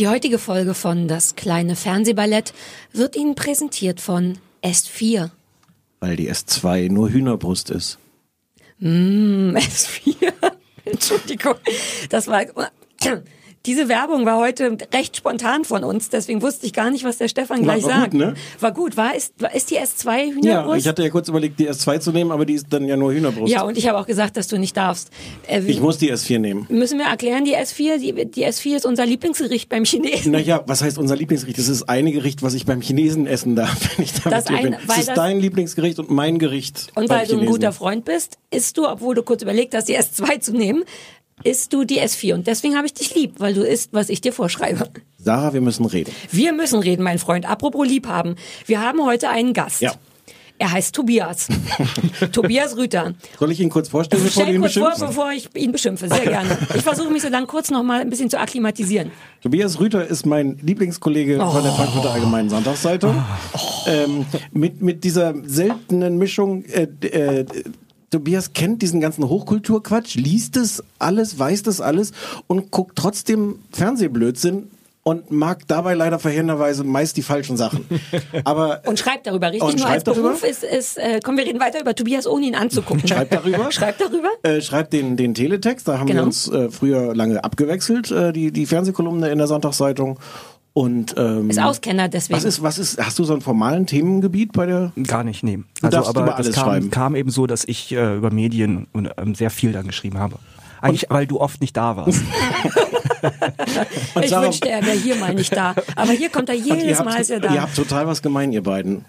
Die heutige Folge von Das kleine Fernsehballett wird Ihnen präsentiert von S4. Weil die S2 nur Hühnerbrust ist. Mm, S4. Entschuldigung. Das war. Diese Werbung war heute recht spontan von uns, deswegen wusste ich gar nicht, was der Stefan gleich war sagt. gut, ne? War gut. War ist, war, ist die S2 Ja, Hühnerbrust? ich hatte ja kurz überlegt, die S2 zu nehmen, aber die ist dann ja nur Hühnerbrust. ja, und ich habe auch gesagt, dass du nicht darfst. Äh, ich muss die S4 nehmen. müssen wir erklären, die S4, die, die S4 ist unser Lieblingsgericht beim Chinesen. Naja, was heißt unser Lieblingsgericht? Das ist eine Gericht, was ich beim Chinesen essen darf, wenn ich da Das mit dir bin. ein- weil Das ist das- dein Lieblingsgericht und mein Gericht. Und weil du ein guter Freund bist, isst du, obwohl du kurz überlegt hast, die S2 zu nehmen, isst du die S4. Und deswegen habe ich dich lieb, weil du isst, was ich dir vorschreibe. Sarah, wir müssen reden. Wir müssen reden, mein Freund. Apropos lieb haben. Wir haben heute einen Gast. Ja. Er heißt Tobias. Tobias Rüter. Soll ich ihn kurz vorstellen, bevor Stell du ihn kurz vor, bevor ich ihn beschimpfe. Sehr gerne. Ich versuche mich so lang kurz noch mal ein bisschen zu akklimatisieren. Tobias Rüter ist mein Lieblingskollege von der Frankfurter Allgemeinen Sonntagszeitung. Ähm, mit, mit dieser seltenen Mischung, äh, äh, Tobias kennt diesen ganzen Hochkulturquatsch, liest es alles, weiß das alles und guckt trotzdem Fernsehblödsinn und mag dabei leider verheerenderweise meist die falschen Sachen. Aber Und schreibt darüber, richtig? Und Nur als schreibt darüber? Beruf ist, ist äh, komm, wir reden weiter über Tobias, ohne ihn anzugucken. Schreibt darüber? Schreibt darüber? äh, schreibt den, den Teletext, da haben Genau. wir uns äh, früher lange abgewechselt, äh, die, die Fernsehkolumne in der Sonntagszeitung. Und ähm, Ist Auskenner deswegen. was ist, was ist, hast du so einen formalen Themengebiet bei der? Gar nicht, nee. Also, aber über das alles kam, schreiben. kam eben so, dass ich äh, über Medien und ähm, sehr viel dann geschrieben habe. Eigentlich, weil du oft nicht da warst. Ich Sarah- wünschte, er wäre hier mal nicht da. Aber hier kommt er ihr jedes habt, Mal, ist er ihr da. habt total was gemein, ihr beiden.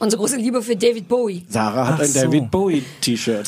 Unsere große Liebe für David Bowie. Sarah hat Ach ein so. David Bowie T-Shirt.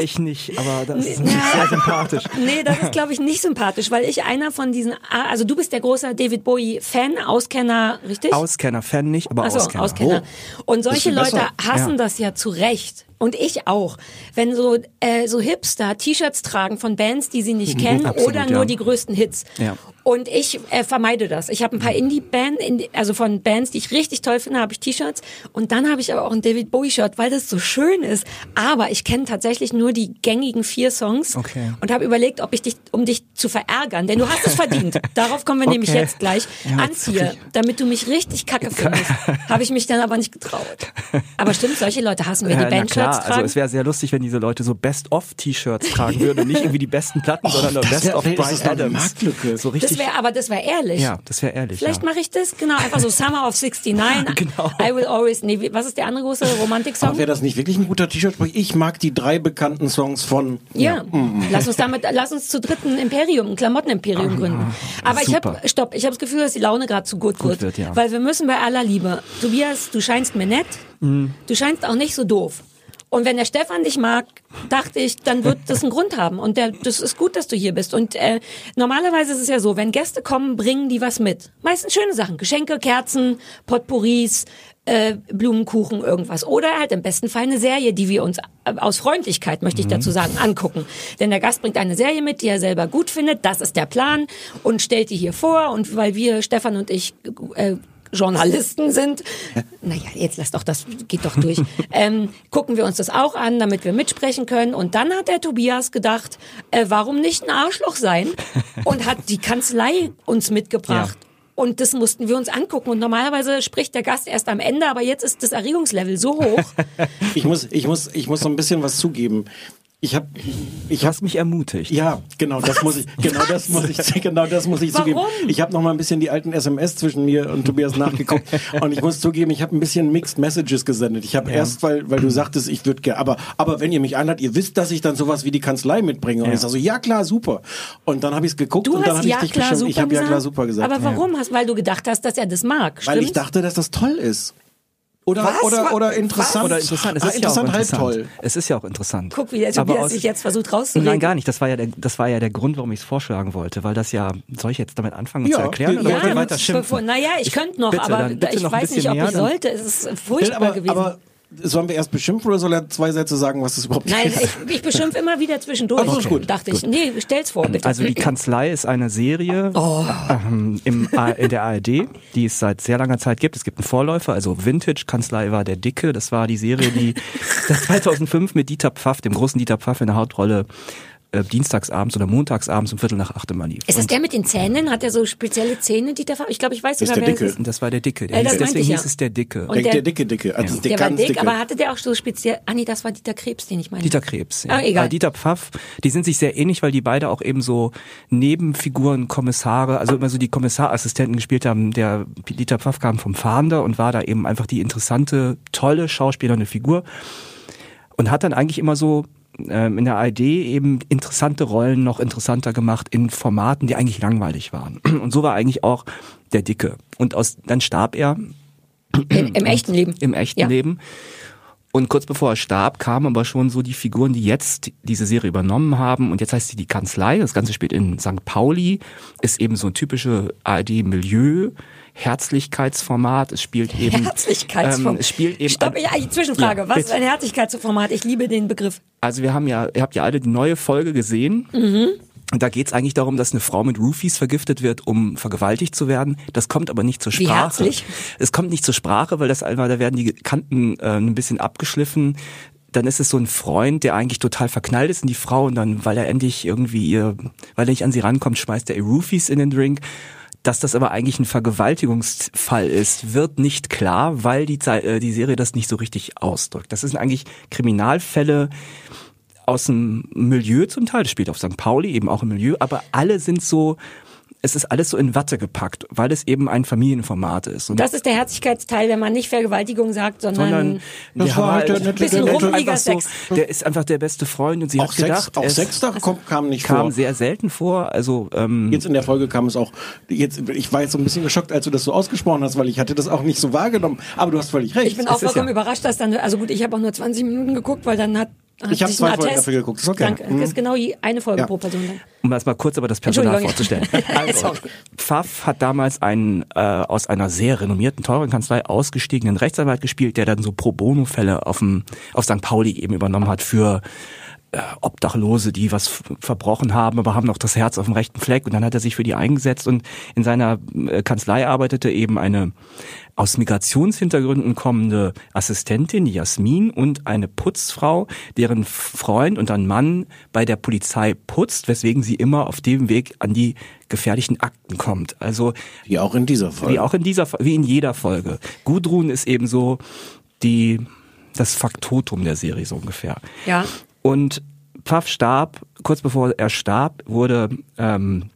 Ich nicht, aber das ist Nee, sehr sympathisch. Nee, das ist, glaube ich, nicht sympathisch, weil ich einer von diesen, ah, also du bist der große David Bowie-Fan, Auskenner, richtig? Auskenner, Fan nicht, aber Achso, Auskenner. Auskenner. Und solche Leute besser. hassen Ja. das ja zu Recht. Und ich auch. Wenn so, äh, so Hipster T-Shirts tragen von Bands, die sie nicht kennen absolut, oder nur ja. die größten Hits. Ja. Und ich äh, vermeide das. Ich habe ein paar Indie-Band, Indie, also von Bands, die ich richtig toll finde, habe ich T-Shirts. Und dann habe ich aber auch ein David Bowie-Shirt, weil das so schön ist. Aber ich kenne tatsächlich nur die gängigen vier Songs. Okay. Und habe überlegt, ob ich dich, um dich zu verärgern, denn du hast es verdient. Darauf kommen wir nämlich Okay. jetzt gleich. Ja, anziehe, damit du mich richtig kacke findest. habe ich mich dann aber nicht getraut. Aber stimmt, solche Leute hassen wir, die na Bandshirts klar, tragen. also es wäre sehr lustig, wenn diese Leute so Best-of-T-Shirts tragen würden und nicht irgendwie die besten Platten, sondern nur das Best-of das Brian Adams. Marktlücke. So das richtig. wäre, aber das wäre ehrlich. ja, das wäre ehrlich. Vielleicht ja. mache ich das, genau, einfach so Summer of 69. Genau. I will always, nee, was ist der andere große Romantik-Song? Wäre das nicht wirklich ein guter T-Shirt? Ich mag die drei bekannten Songs von. Ja, lass uns damit, lass uns zu dritten Imperium, ein Klamottenimperium gründen. Aber ich habe, super. stopp, ich habe das Gefühl, dass die Laune gerade zu gut, Gut wird, wird, ja. weil wir müssen bei aller Liebe. Tobias, du scheinst mir nett, Mhm. du scheinst auch nicht so doof. Und wenn der Stefan dich mag, dachte ich, dann wird das einen Grund haben. Und der, das ist gut, dass du hier bist. Und äh, normalerweise ist es ja so, wenn Gäste kommen, bringen die was mit. Meistens schöne Sachen. Geschenke, Kerzen, Potpourris, äh, Blumenkuchen, irgendwas. Oder halt im besten Fall eine Serie, die wir uns äh, aus Freundlichkeit, möchte ich dazu sagen, angucken. Denn der Gast bringt eine Serie mit, die er selber gut findet. Das ist der Plan. Und stellt die hier vor. Und weil wir, Stefan und ich, äh, Journalisten sind, naja, jetzt lass doch, das geht doch durch, ähm, gucken wir uns das auch an, damit wir mitsprechen können. Und dann hat der Tobias gedacht, äh, warum nicht ein Arschloch sein? Und hat die Kanzlei uns mitgebracht. Und das mussten wir uns angucken. Und normalerweise spricht der Gast erst am Ende, aber jetzt ist das Erregungslevel so hoch. Ich muss, ich muss, ich muss so ein bisschen was zugeben. Ich habe, ich Du habe hast mich ermutigt. Ja, genau, das muss ich, genau das muss ich, genau das muss ich Warum? zugeben. Ich habe noch mal ein bisschen die alten SMS zwischen mir und Tobias nachgeguckt und ich muss zugeben, ich habe ein bisschen Mixed Messages gesendet. Ich habe erst, weil, weil du sagtest, ich würde gerne, aber, aber wenn ihr mich einladet, ihr wisst, dass ich dann sowas wie die Kanzlei mitbringe. Und Ja. ich sage so, ja klar, super. Und dann habe ich es geguckt Du und dann habe ich ja dich klar super Ich habe ja gesagt. klar super gesagt. Aber warum hast, weil du gedacht hast, dass er das mag, Weil ich dachte, dass das toll ist. Oder, Was? oder, oder Was? interessant. Oder interessant. Es Ah, ist ja auch interessant, halb interessant. toll. Es ist ja auch interessant. Guck, wie der Tobias aus- sich jetzt versucht rauszureden. Nein, gar nicht. Das war ja der, das war ja der Grund, warum ich es vorschlagen wollte, weil das ja, soll ich jetzt damit anfangen Ja, zu erklären oder können weiter schimpfen? Bevor, naja, ich könnte noch, Bitte, aber dann bitte ich noch weiß nicht, ob mehr, ich dann- sollte. Es ist furchtbar aber, gewesen. aber sollen wir erst beschimpfen oder soll er zwei Sätze sagen, was das überhaupt Nein, ist? ich, ich beschimpfe immer wieder zwischendurch. Ach, ist gut, dachte ich. Nee, stell's vor, bitte. Also die Kanzlei ist eine Serie Oh. ähm, im, in der ARD, die es seit sehr langer Zeit gibt. Es gibt einen Vorläufer, also Vintage Kanzlei war der Dicke. Das war die Serie, die das 2005 mit Dieter Pfaff, dem großen Dieter Pfaff in der Hauptrolle, äh, dienstagsabends oder montagsabends um Viertel nach acht immer lief. ist das Und der mit den Zähnen? Hat er so spezielle Zähne, die der Ich glaube, ich weiß Das ist sogar, der wer das Dicke. und das war der Dicke. Der Äh, das hieß, deswegen ich ja. hieß es der Dicke. Und der, der- der dicke, dicke. Also der, Der war dick, dicke. aber hatte der auch so speziell. Ah nee, das war Dieter Krebs, den ich meine. Dieter Krebs. Ja. Ah, egal. Weil Dieter Pfaff, die sind sich sehr ähnlich, weil die beide auch eben so Nebenfiguren, Kommissare, also immer so die Kommissarassistenten gespielt haben. Der Dieter Pfaff kam vom Fahnder und war da eben einfach die interessante, tolle schauspielernde Figur und hat dann eigentlich immer so ähm, in der ARD eben interessante Rollen noch interessanter gemacht in Formaten, die eigentlich langweilig waren. Und so war eigentlich auch der Dicke. Und aus, dann starb er Im, Im echten Leben. im echten ja. Leben. Und kurz bevor er starb, kamen aber schon so die Figuren, die jetzt diese Serie übernommen haben. Und jetzt heißt sie die Kanzlei. Das Ganze spielt in St. Pauli. Ist eben so ein typische ARD-Milieu. Herzlichkeitsformat. Es spielt eben. Herzlichkeitsformat. Ähm, es spielt eben. Stopp, ja, Zwischenfrage. Ja, Was ist ein Herzlichkeitsformat? Ich liebe den Begriff. Also wir haben ja, ihr habt ja alle die neue Folge gesehen. Und da geht's eigentlich darum, dass eine Frau mit Roofies vergiftet wird, um vergewaltigt zu werden. Das kommt aber nicht zur Wie Sprache. herzlich. Es kommt nicht zur Sprache, weil das einfach, da werden die Kanten äh, ein bisschen abgeschliffen. Dann ist es so ein Freund, der eigentlich total verknallt ist in die Frau und dann, weil er endlich irgendwie ihr, weil er nicht an sie rankommt, schmeißt er ihr Roofies in den Drink. Dass das aber eigentlich ein Vergewaltigungsfall ist, wird nicht klar, weil die, äh, die Serie das nicht so richtig ausdrückt. Das sind eigentlich Kriminalfälle, aus dem Milieu zum Teil, das spielt auf St. Pauli eben auch im Milieu, aber alle sind so, es ist alles so in Watte gepackt, weil es eben ein Familienformat ist. Und Das ist der Herzlichkeitsteil, wenn man nicht Vergewaltigung sagt, sondern, sondern Das der war halt der nette- Bisschen der rummeliger so, Sex. der ist einfach der beste Freund und sie Auch hat Sex, gedacht, auch es Sex da kom, kam nicht kam vor. sehr selten vor. Also ähm, Jetzt in der Folge kam es auch, jetzt, ich war jetzt so ein bisschen geschockt, als du das so ausgesprochen hast, weil ich hatte das auch nicht so wahrgenommen. Aber du hast völlig recht. ich bin auch vollkommen ja- überrascht, dass dann, also gut, ich habe auch nur 20 Minuten geguckt, weil dann hat Ich hab sich zwei Folgen dafür geguckt, ist okay. Danke. Mhm. Das ist genau eine Folge Ja. pro Person dann. um erstmal kurz aber das Personal vorzustellen. Also. Pfaff hat damals einen äh, aus einer sehr renommierten, teuren Kanzlei ausgestiegenen Rechtsanwalt gespielt, der dann so Pro Bono-Fälle auf, dem, auf St. Pauli eben übernommen hat für Obdachlose, die was verbrochen haben, aber haben noch das Herz auf dem rechten Fleck. Und dann hat er sich für die eingesetzt und in seiner äh, Kanzlei arbeitete eben eine aus Migrationshintergründen kommende Assistentin, die Jasmin, und eine Putzfrau, deren Freund und ein Mann bei der Polizei putzt, weswegen sie immer auf dem Weg an die gefährlichen Akten kommt. Also Wie auch in dieser Folge. wie auch in dieser, wie in jeder Folge. Gudrun ist eben so die, das Faktotum der Serie so ungefähr. Ja. Und Pfaff starb, kurz bevor er starb, wurde ähm,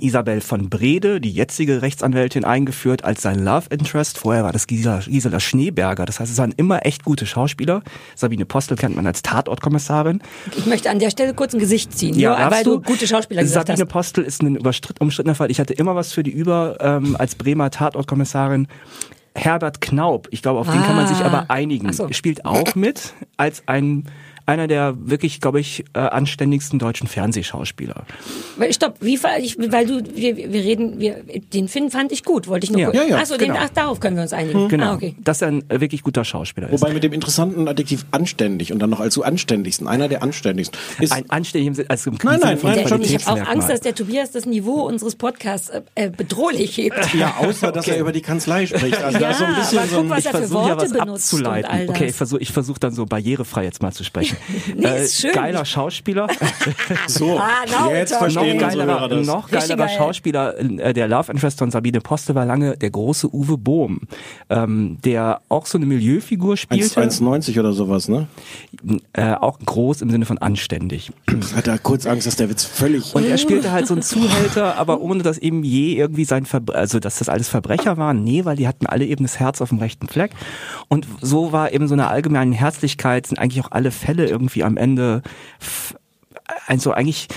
Isabel von Brede, die jetzige Rechtsanwältin, eingeführt als sein Love Interest. Vorher war das Gisela, Gisela Schneeberger. Das heißt, es waren immer echt gute Schauspieler. Sabine Postel kennt man als Tatortkommissarin. Ich möchte an der Stelle kurz ein Gesicht ziehen, nur darfst weil du, gute Schauspieler gesagt Sabine hast. Postel ist ein umstrittener Fall. Ich hatte immer was für die über ähm, als Bremer Tatortkommissarin. Herbert Knaub, ich glaube, auf den kann man sich Ah. aber einigen. So. Spielt auch mit als ein einer der wirklich, glaube ich, äh, anständigsten deutschen Fernsehschauspieler. Weil- Stopp, wie, ver- ich, weil du, wir, wir reden, wir, den Finn fand ich gut, wollte ich nur Ja. kurz. Ja, ja, Achso, den, genau. ach, darauf können wir uns einigen. Genau. Ah, okay. Dass er ein äh, wirklich guter Schauspieler ist. Wobei mit dem interessanten Adjektiv anständig und dann noch als so anständigsten, einer der anständigsten. Ist, ein anständiger Sinn- also im Nein, nein, nein, schon- ich habe auch. Angst, dass der Tobias das Niveau unseres Podcasts äh, äh, bedrohlich hebt. ja, außer dass er über die Kanzlei spricht. Also da ist so ein Ja, bisschen aber so guck, ein, was ich er für versuche ja Worte was abzuleiten. Okay, ich versuche ich versuch dann so barrierefrei jetzt mal zu sprechen. Nee, ist schön. Geiler Schauspieler. so. Ah, now Jetzt we're talking. verstehen noch geilerer, das. noch Richtig geilerer geil. Schauspieler, äh, der Love Interest von Sabine Postel war lange der große Uwe Bohm, ähm, der auch so eine Milieufigur spielte, 1,90 oder sowas, ne? äh, auch groß im Sinne von anständig. Ich hatte kurz Angst, dass der Witz völlig... Und er spielte halt so einen Zuhälter, aber ohne dass eben je irgendwie sein Verbre also dass das alles Verbrecher waren. Nee, weil die hatten alle eben das Herz auf dem rechten Fleck. Und so war eben so eine allgemeine Herzlichkeit, sind eigentlich auch alle Fälle irgendwie am Ende also eigentlich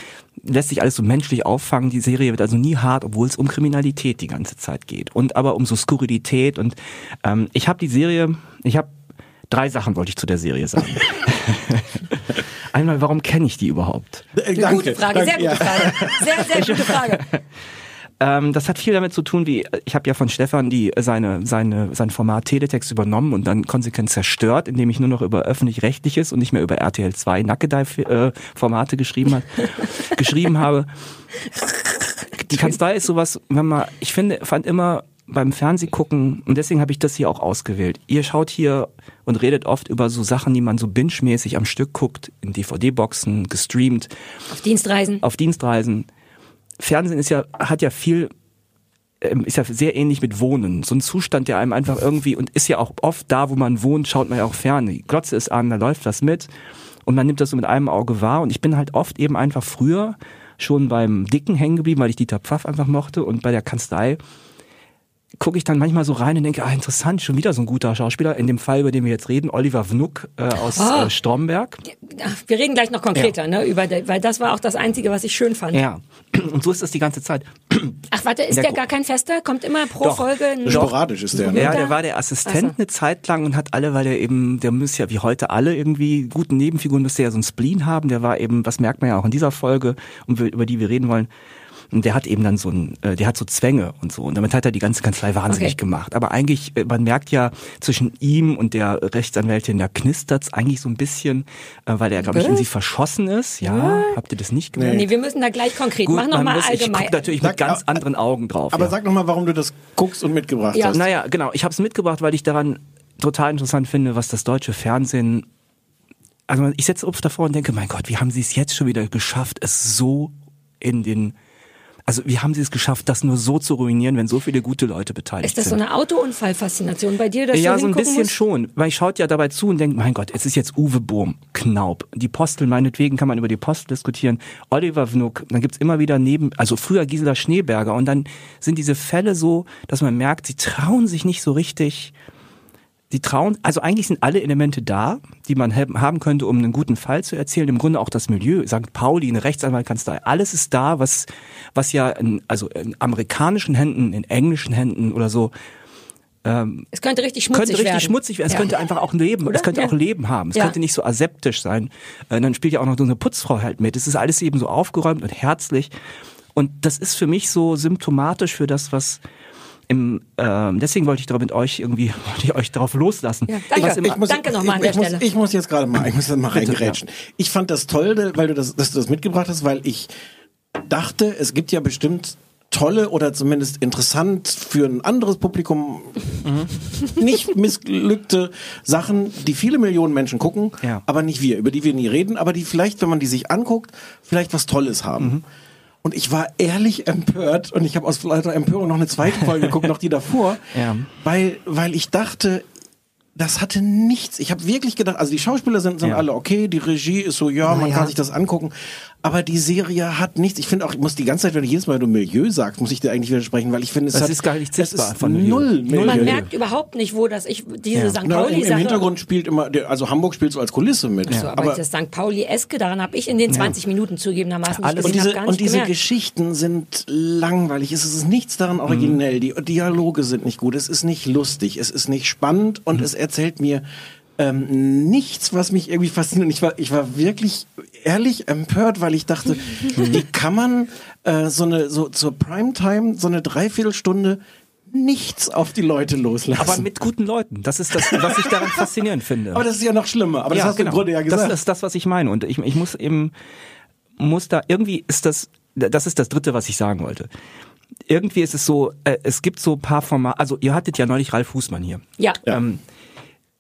lässt sich alles so menschlich auffangen. Die Serie wird also nie hart, obwohl es um Kriminalität die ganze Zeit geht und aber um so Skurrilität und ähm, ich habe die Serie, ich habe drei Sachen wollte ich zu der Serie sagen. Einmal, warum kenne ich die überhaupt? Äh, Eine danke, gute Frage, sehr gute ja. Frage. Sehr, sehr gute Frage. Ähm, das hat viel damit zu tun, wie ich habe ja von Stefan die seine seine sein Format Teletext übernommen und dann konsequent zerstört, indem ich nur noch über öffentlich-rechtliches und nicht mehr über RTL 2 Nackedei äh, Formate geschrieben hat, geschrieben habe. Die Kanzlei ist sowas, wenn man ich finde fand immer beim Fernsehgucken und deswegen habe ich das hier auch ausgewählt. Ihr schaut hier und redet oft über so Sachen, die man so binge-mäßig am Stück guckt, in DVD-Boxen, gestreamt Auf Dienstreisen. auf Dienstreisen. Fernsehen ist ja, hat ja viel, ähm, ist ja sehr ähnlich mit Wohnen. So ein Zustand, der einem einfach irgendwie, und ist ja auch oft da, wo man wohnt, schaut man ja auch fern. Die Glotze ist an, da läuft was mit. Und man nimmt das so mit einem Auge wahr. Und ich bin halt oft eben einfach früher schon beim Dicken hängen geblieben, weil ich Dieter Pfaff einfach mochte. Und bei der Kanzlei gucke ich dann manchmal so rein und denke, ah, interessant, schon wieder so ein guter Schauspieler. In dem Fall, über den wir jetzt reden, Oliver Wnuck äh, aus Ah. äh, Stromberg. Ach, Wir reden gleich noch konkreter, ne, über, weil das war auch das Einzige, was ich schön fand. Ja. Und so ist das die ganze Zeit. Ach, warte, ist Der der gar kein Fester? Kommt immer pro Doch. Folge ein Sporadisch ist der. Ne? Ja, der war der Assistent so. eine Zeit lang und hat alle, weil der eben, der muss ja wie heute alle irgendwie guten Nebenfiguren, müsste ja so ein Spleen haben. Der war eben, was merkt man ja auch in dieser Folge, um, über die wir reden wollen. Und der hat eben dann so ein, äh, der hat so Zwänge und so. Und damit hat er die ganze Kanzlei wahnsinnig Okay. gemacht. Aber eigentlich, äh, man merkt ja zwischen ihm und der Rechtsanwältin, da knistert's eigentlich so ein bisschen, äh, weil er, glaube ich, in sie verschossen ist. Ja, habt ihr das nicht gemerkt? Nee, wir müssen da gleich konkret. Mach noch man mal muss, ich allgemein. gucke natürlich mit Sag- ganz aber- anderen Augen drauf. Aber ja. sag noch mal, warum du das guckst und mitgebracht Ja. hast. Naja, genau. Ich habe es mitgebracht, weil ich daran total interessant finde, was das deutsche Fernsehen. Also ich setze Obst davor und denke, mein Gott, wie haben sie es jetzt schon wieder geschafft, es so in den. Also wie haben sie es geschafft, das nur so zu ruinieren, wenn so viele gute Leute beteiligt ist das so sind? eine Autounfallfaszination bei dir, dass ja, du so ein bisschen musst? schon. Weil ich schaut ja dabei zu und denkt, mein Gott, es ist jetzt Uwe Bohm, Knaub. Die Postel, meinetwegen kann man über die Postel diskutieren. Oliver Wnuck, dann gibt's immer wieder neben, also früher Gisela Schneeberger. Und dann sind diese Fälle so, dass man merkt, sie trauen sich nicht so richtig. Die trauen, also eigentlich sind alle Elemente da, die man haben könnte, um einen guten Fall zu erzählen. Im Grunde auch das Milieu, St. Pauli, eine Rechtsanwaltkanzlei, alles ist da, was, was ja in, also in amerikanischen Händen, in englischen Händen oder so Es könnte richtig schmutzig könnte richtig werden. schmutzig werden. Es Ja. könnte einfach auch leben. Oder? Es könnte Ja. auch Leben haben. Es Ja. könnte nicht so aseptisch sein. Äh, dann spielt ja auch noch so eine Putzfrau halt mit. Es ist alles eben so aufgeräumt und herzlich. Und das ist für mich so symptomatisch für das, was im, ähm, deswegen wollte ich mit euch irgendwie, wollte ich euch darauf loslassen. Ja, danke. Was im, Ich muss- Danke nochmal an ich, der ich muss, Stelle. Ich muss jetzt gerade mal, ich muss mal Bitte, reingerätschen. Ich fand das toll, weil du das, dass du das mitgebracht hast, weil ich dachte, es gibt ja bestimmt tolle oder zumindest interessant für ein anderes Publikum Mhm. nicht missglückte Sachen, die viele Millionen Menschen gucken, Ja. aber nicht wir, über die wir nie reden, aber die vielleicht, wenn man die sich anguckt, vielleicht was Tolles haben. Mhm. Und ich war ehrlich empört und ich habe aus lauter Empörung noch eine zweite Folge geguckt, noch die davor, Ja. weil, weil ich dachte, das hatte nichts. Ich habe wirklich gedacht, also die Schauspieler sind, sind Ja. alle okay, die Regie ist so, ja, man ja. kann sich das angucken, aber die Serie hat nichts. Ich finde auch, ich muss die ganze Zeit, wenn du jedes Mal, wenn du Milieu sagst, muss ich dir eigentlich widersprechen, weil ich finde, es Das hat, ist gar nicht es sichtbar ist von null Milieu. Man merkt überhaupt nicht, wo das ich diese Ja. St. Na, Pauli im, Im Sache. Hintergrund spielt immer, also Hamburg spielt so als Kulisse mit. so, aber, das St. Pauli Eske daran habe ich in den 20 Minuten zugegebenermaßen nicht Alles- und gesehen, diese, hab gar und diese gemerkt. Geschichten sind langweilig. Es ist nichts daran originell. Die Dialoge sind nicht gut. Es ist nicht lustig. Es ist nicht spannend und es erzählt mir ähm, nichts, was mich irgendwie fasziniert. Ich war, ich war wirklich ehrlich empört, weil ich dachte, wie kann man äh, so eine so zur Primetime so eine Dreiviertelstunde nichts auf die Leute loslassen. aber mit guten Leuten. Das ist das, was ich daran faszinierend finde. Aber das ist ja noch schlimmer. Aber das hast du im Grunde ja gesagt. genau. Das ist das, was ich meine. Und ich, ich muss eben, muss da, irgendwie ist das, das ist das Dritte, was ich sagen wollte. Irgendwie ist es so, äh, es gibt so ein paar Formate, also ihr hattet ja neulich Ralf Fußmann hier. ja. Ähm,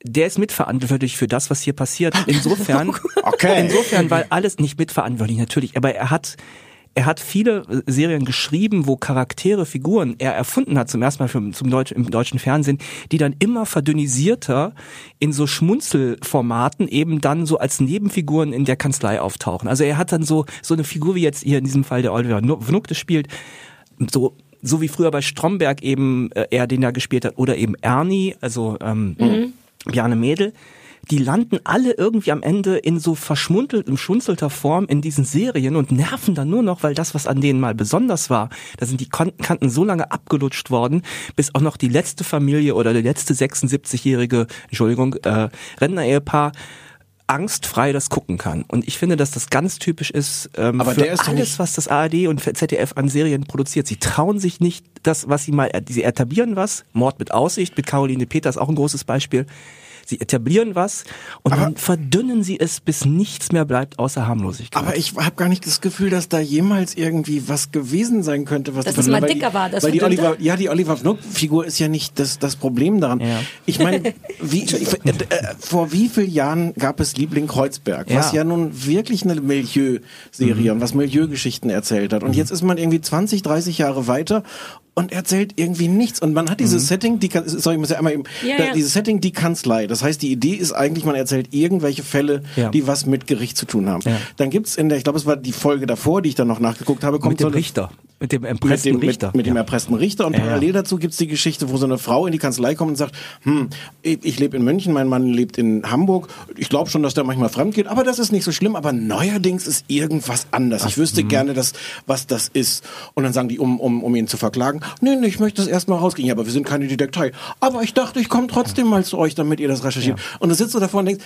der ist mitverantwortlich für das, was hier passiert. Insofern, Okay. insofern, weil alles nicht mitverantwortlich natürlich, aber er hat er hat viele äh, Serien geschrieben, wo Charaktere, Figuren er erfunden hat, zum ersten Mal für, zum Deutsch, im deutschen Fernsehen, die dann immer verdünnisierter in so Schmunzelformaten eben dann so als Nebenfiguren in der Kanzlei auftauchen. Also er hat dann so, so eine Figur wie jetzt hier in diesem Fall der Oliver das spielt, so so wie früher bei Stromberg eben äh, er den da gespielt hat oder eben Ernie, also ähm, Bjarne Mädel, die landen alle irgendwie am Ende in so verschmuntelt, schunzelter Form in diesen Serien und nerven dann nur noch, weil das, was an denen mal besonders war, da sind die Kanten so lange abgelutscht worden, bis auch noch die letzte Familie oder der letzte 76-jährige, Entschuldigung, äh, Rentner-Ehepaar angstfrei das gucken kann. Und ich finde, dass das ganz typisch ist ähm, Aber für ist alles, was das ARD und ZDF an Serien produziert. Sie trauen sich nicht, das, was sie mal, sie etablieren was, Mord mit Aussicht, mit Caroline Peters auch ein großes Beispiel. Sie etablieren was und dann verdünnen sie es, bis nichts mehr bleibt außer Harmlosigkeit. Aber ich habe gar nicht das Gefühl, dass da jemals irgendwie was gewesen sein könnte, was es mal dicker die, war, das weil die? Oliver, ja, die Oliver Fnuck-Figur ist ja nicht das, das Problem daran. Ja. Ich meine, wie, äh, vor wie vielen Jahren gab es Liebling Kreuzberg, was Ja. ja nun wirklich eine Milieu-Serie und was Milieugeschichten erzählt hat. Und jetzt ist man irgendwie 20, 30 Jahre weiter und erzählt irgendwie nichts. Und man hat dieses Setting, die, sorry, ich muss ja einmal eben, Ja, da, ja. dieses Setting, die Kanzlei. Das heißt, die Idee ist eigentlich, man erzählt irgendwelche Fälle, Ja. die was mit Gericht zu tun haben. Ja. Dann gibt's in der, ich glaube, es war die Folge davor, die ich dann noch nachgeguckt habe, kommt mit dem so Richter, mit dem mit erpressten dem, Richter. mit, mit dem erpressten Richter und parallel dazu gibt's die Geschichte, wo so eine Frau in die Kanzlei kommt und sagt, hm, ich, ich lebe in München, mein Mann lebt in Hamburg, ich glaube schon, dass der manchmal fremd geht, aber das ist nicht so schlimm, aber neuerdings ist irgendwas anders. Ich wüsste Mhm. gerne, dass, was das ist. Und dann sagen die, um, um, um ihn zu verklagen, nee, nee, ich möchte das erstmal rausgehen, ja, aber wir sind keine Detektei. Aber ich dachte, ich komme trotzdem mal zu euch, damit ihr das recherchiert. Und du sitzt so davor und denkst,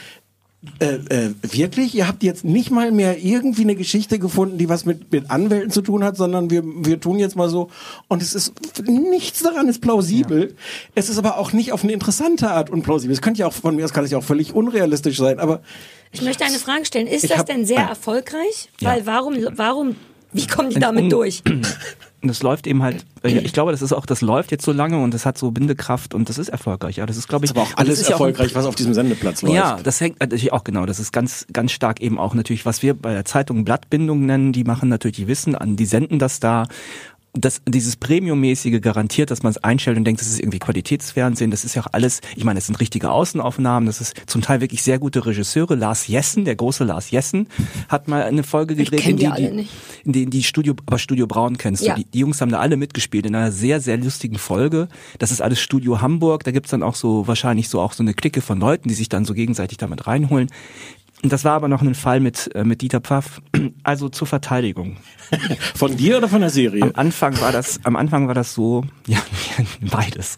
äh, äh, wirklich? Ihr habt jetzt nicht mal mehr irgendwie eine Geschichte gefunden, die was mit, mit Anwälten zu tun hat, sondern wir, wir tun jetzt mal so. Und es ist, nichts daran ist plausibel. Es ist aber auch nicht auf eine interessante Art unplausibel. Es könnte ja auch, von mir aus kann es ja auch völlig unrealistisch sein, aber Ich möchte eine Frage stellen. Ist das hab- denn sehr erfolgreich? Ja. Weil warum, warum, wie kommen die damit durch? Und das läuft eben halt, äh, ich glaube, das ist auch, das läuft jetzt so lange und das hat so Bindekraft und das ist erfolgreich. Ja, das ist, glaube ich, ist aber auch das alles ist ja auch erfolgreich, was auf diesem Sendeplatz läuft. Ja, das hängt natürlich auch genau. Das ist ganz, ganz stark eben auch natürlich, was wir bei der Zeitung Blattbindung nennen. Die machen natürlich, die wissen an, die senden das da. Das, dieses Premium-mäßige garantiert, dass man es einstellt und denkt, das ist irgendwie Qualitätsfernsehen. Das ist ja auch alles, ich meine, das sind richtige Außenaufnahmen. Das ist zum Teil wirklich sehr gute Regisseure. Lars Jessen, der große Lars Jessen, hat mal eine Folge gedreht, in die die, alle nicht. in die, in die Studio, aber Studio Braun kennst Ja. du. Die, die Jungs haben da alle mitgespielt in einer sehr, sehr lustigen Folge. Das ist alles Studio Hamburg. Da gibt's dann auch so wahrscheinlich so auch so eine Clique von Leuten, die sich dann so gegenseitig damit reinholen. Und das war aber noch ein Fall mit, äh, mit Dieter Pfaff. Also zur Verteidigung. Von dir oder von der Serie? Am Anfang war das, am Anfang war das so, ja, beides.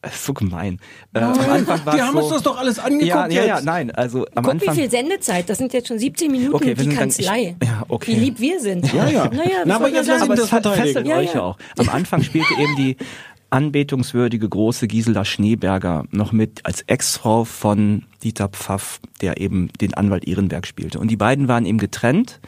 Das ist so gemein. Äh, am Anfang war Die haben so, uns das doch alles angeguckt ja, ja, ja, nein, also am Guck, wie Anfang. viel Sendezeit. Das sind jetzt schon 17 Minuten, Okay, wir die sind dann- ich- Kanzlei. ja, okay. Wie lieb wir sind. Ja, ja. Naja, Na, aber jetzt man lass ihn sagen? aber das verteidigen. fesselt Ja, euch ja auch. Am Anfang spielte eben die anbetungswürdige große Gisela Schneeberger noch mit als Ex-Frau von Dieter Pfaff, der eben den Anwalt Ehrenberg spielte. Und die beiden waren eben getrennt.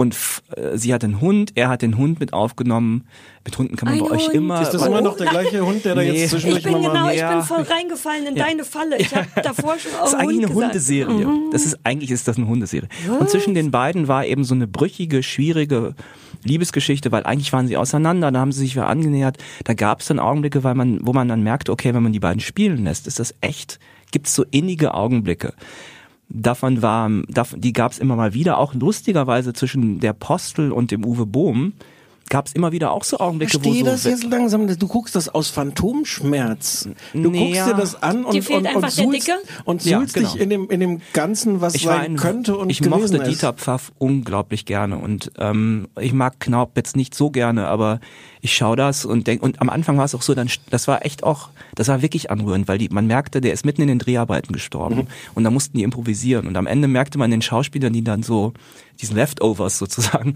Und f- äh, sie hat den Hund, er hat den Hund mit aufgenommen. Mit Hunden kann man Ein bei euch Hund. immer. Ist das immer noch der gleiche Hund, der da Nee. jetzt zwischendurch Ich bin genau, mal... ich Ja. bin voll reingefallen in deine Falle. Ich habe davor schon auch Das ist eigentlich Hund eine gesagt. Hundeserie. Mhm. Das ist eigentlich ist das eine Hundeserie. Und zwischen den beiden war eben so eine brüchige, schwierige Liebesgeschichte, weil eigentlich waren sie auseinander, da haben sie sich wieder angenähert. Da gab es dann Augenblicke, weil man, wo man dann merkte, okay, wenn man die beiden spielen lässt, ist das echt, gibt es so innige Augenblicke. Davon war, davon, die gab es immer mal wieder, auch lustigerweise zwischen der Postel und dem Uwe Bohm gab es immer wieder auch so Augenblicke, Verstehe wo so das jetzt langsam. Du guckst das aus Phantomschmerz. Du Nee, guckst ja. dir das an und, und, und suhlst, und Ja, suhlst genau. dich in dem, in dem Ganzen, was ich sein ein, könnte und ich mochte ist. Dieter Pfaff unglaublich gerne und ähm, ich mag Knaub jetzt nicht so gerne, aber ich schaue das und denk und am Anfang war es auch so, dann das war echt auch, das war wirklich anrührend, weil die, man merkte, der ist mitten in den Dreharbeiten gestorben Mhm. und da mussten die improvisieren und am Ende merkte man den Schauspielern, die dann so diesen Leftovers sozusagen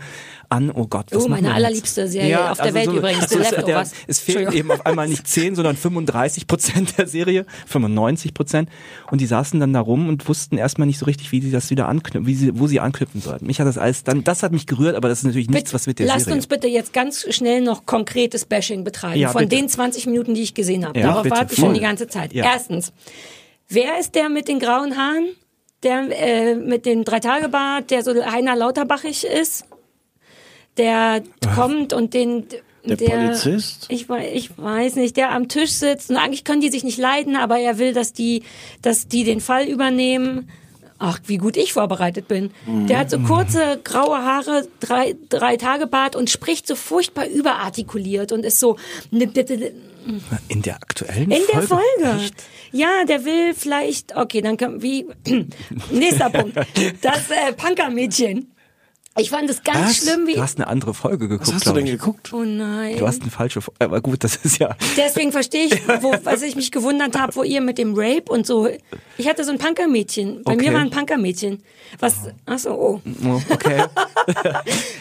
an, oh Gott, was Oh, meine allerliebste Serie auf der Welt übrigens, so The ist der- Leftovers. Es fehlen eben auf einmal nicht 10, sondern 35 Prozent der Serie, 95 Prozent. Und die saßen dann da rum und wussten erstmal nicht so richtig, wie sie das wieder anknüpfen, wie sie, wo sie anknüpfen sollten. Mich hat das alles dann, das hat mich gerührt, aber das ist natürlich nichts, was mit der Lasst Serie. uns bitte jetzt ganz schnell noch konkretes Bashing betreiben. Ja, von bitte. den 20 Minuten, die ich gesehen habe. Ja, Darauf bitte. warte ich schon Voll. die ganze Zeit. Ja. Erstens, wer ist der mit den grauen Haaren? Der äh, mit dem Dreitagebart, der so Heiner Lauterbachig ist? Der kommt und den... Der Polizist? Ich, ich weiß nicht, der am Tisch sitzt und eigentlich können die sich nicht leiden, aber er will, dass die, dass die den Fall übernehmen Ach, wie gut ich vorbereitet bin. Der hat so kurze graue Haare, drei, drei Tage Bart und spricht so furchtbar überartikuliert und ist so In der aktuellen in der Folge. Folge. Echt? Ja, der will vielleicht, okay, dann können wie, nächster Punkt. Das äh, Punkermädchen. Ich fand es ganz Was? schlimm, wie, Du hast eine andere Folge geguckt. Was hast du denn ich. geguckt? oh nein. Du hast eine falsche Folge. Aber gut, das ist ja. Deswegen verstehe ich, wo, was ich mich gewundert habe, wo ihr mit dem Rape und so. Ich hatte so ein Punkermädchen. Bei Okay. mir war ein Punkermädchen. Was? Ach so, oh. Oh, Okay.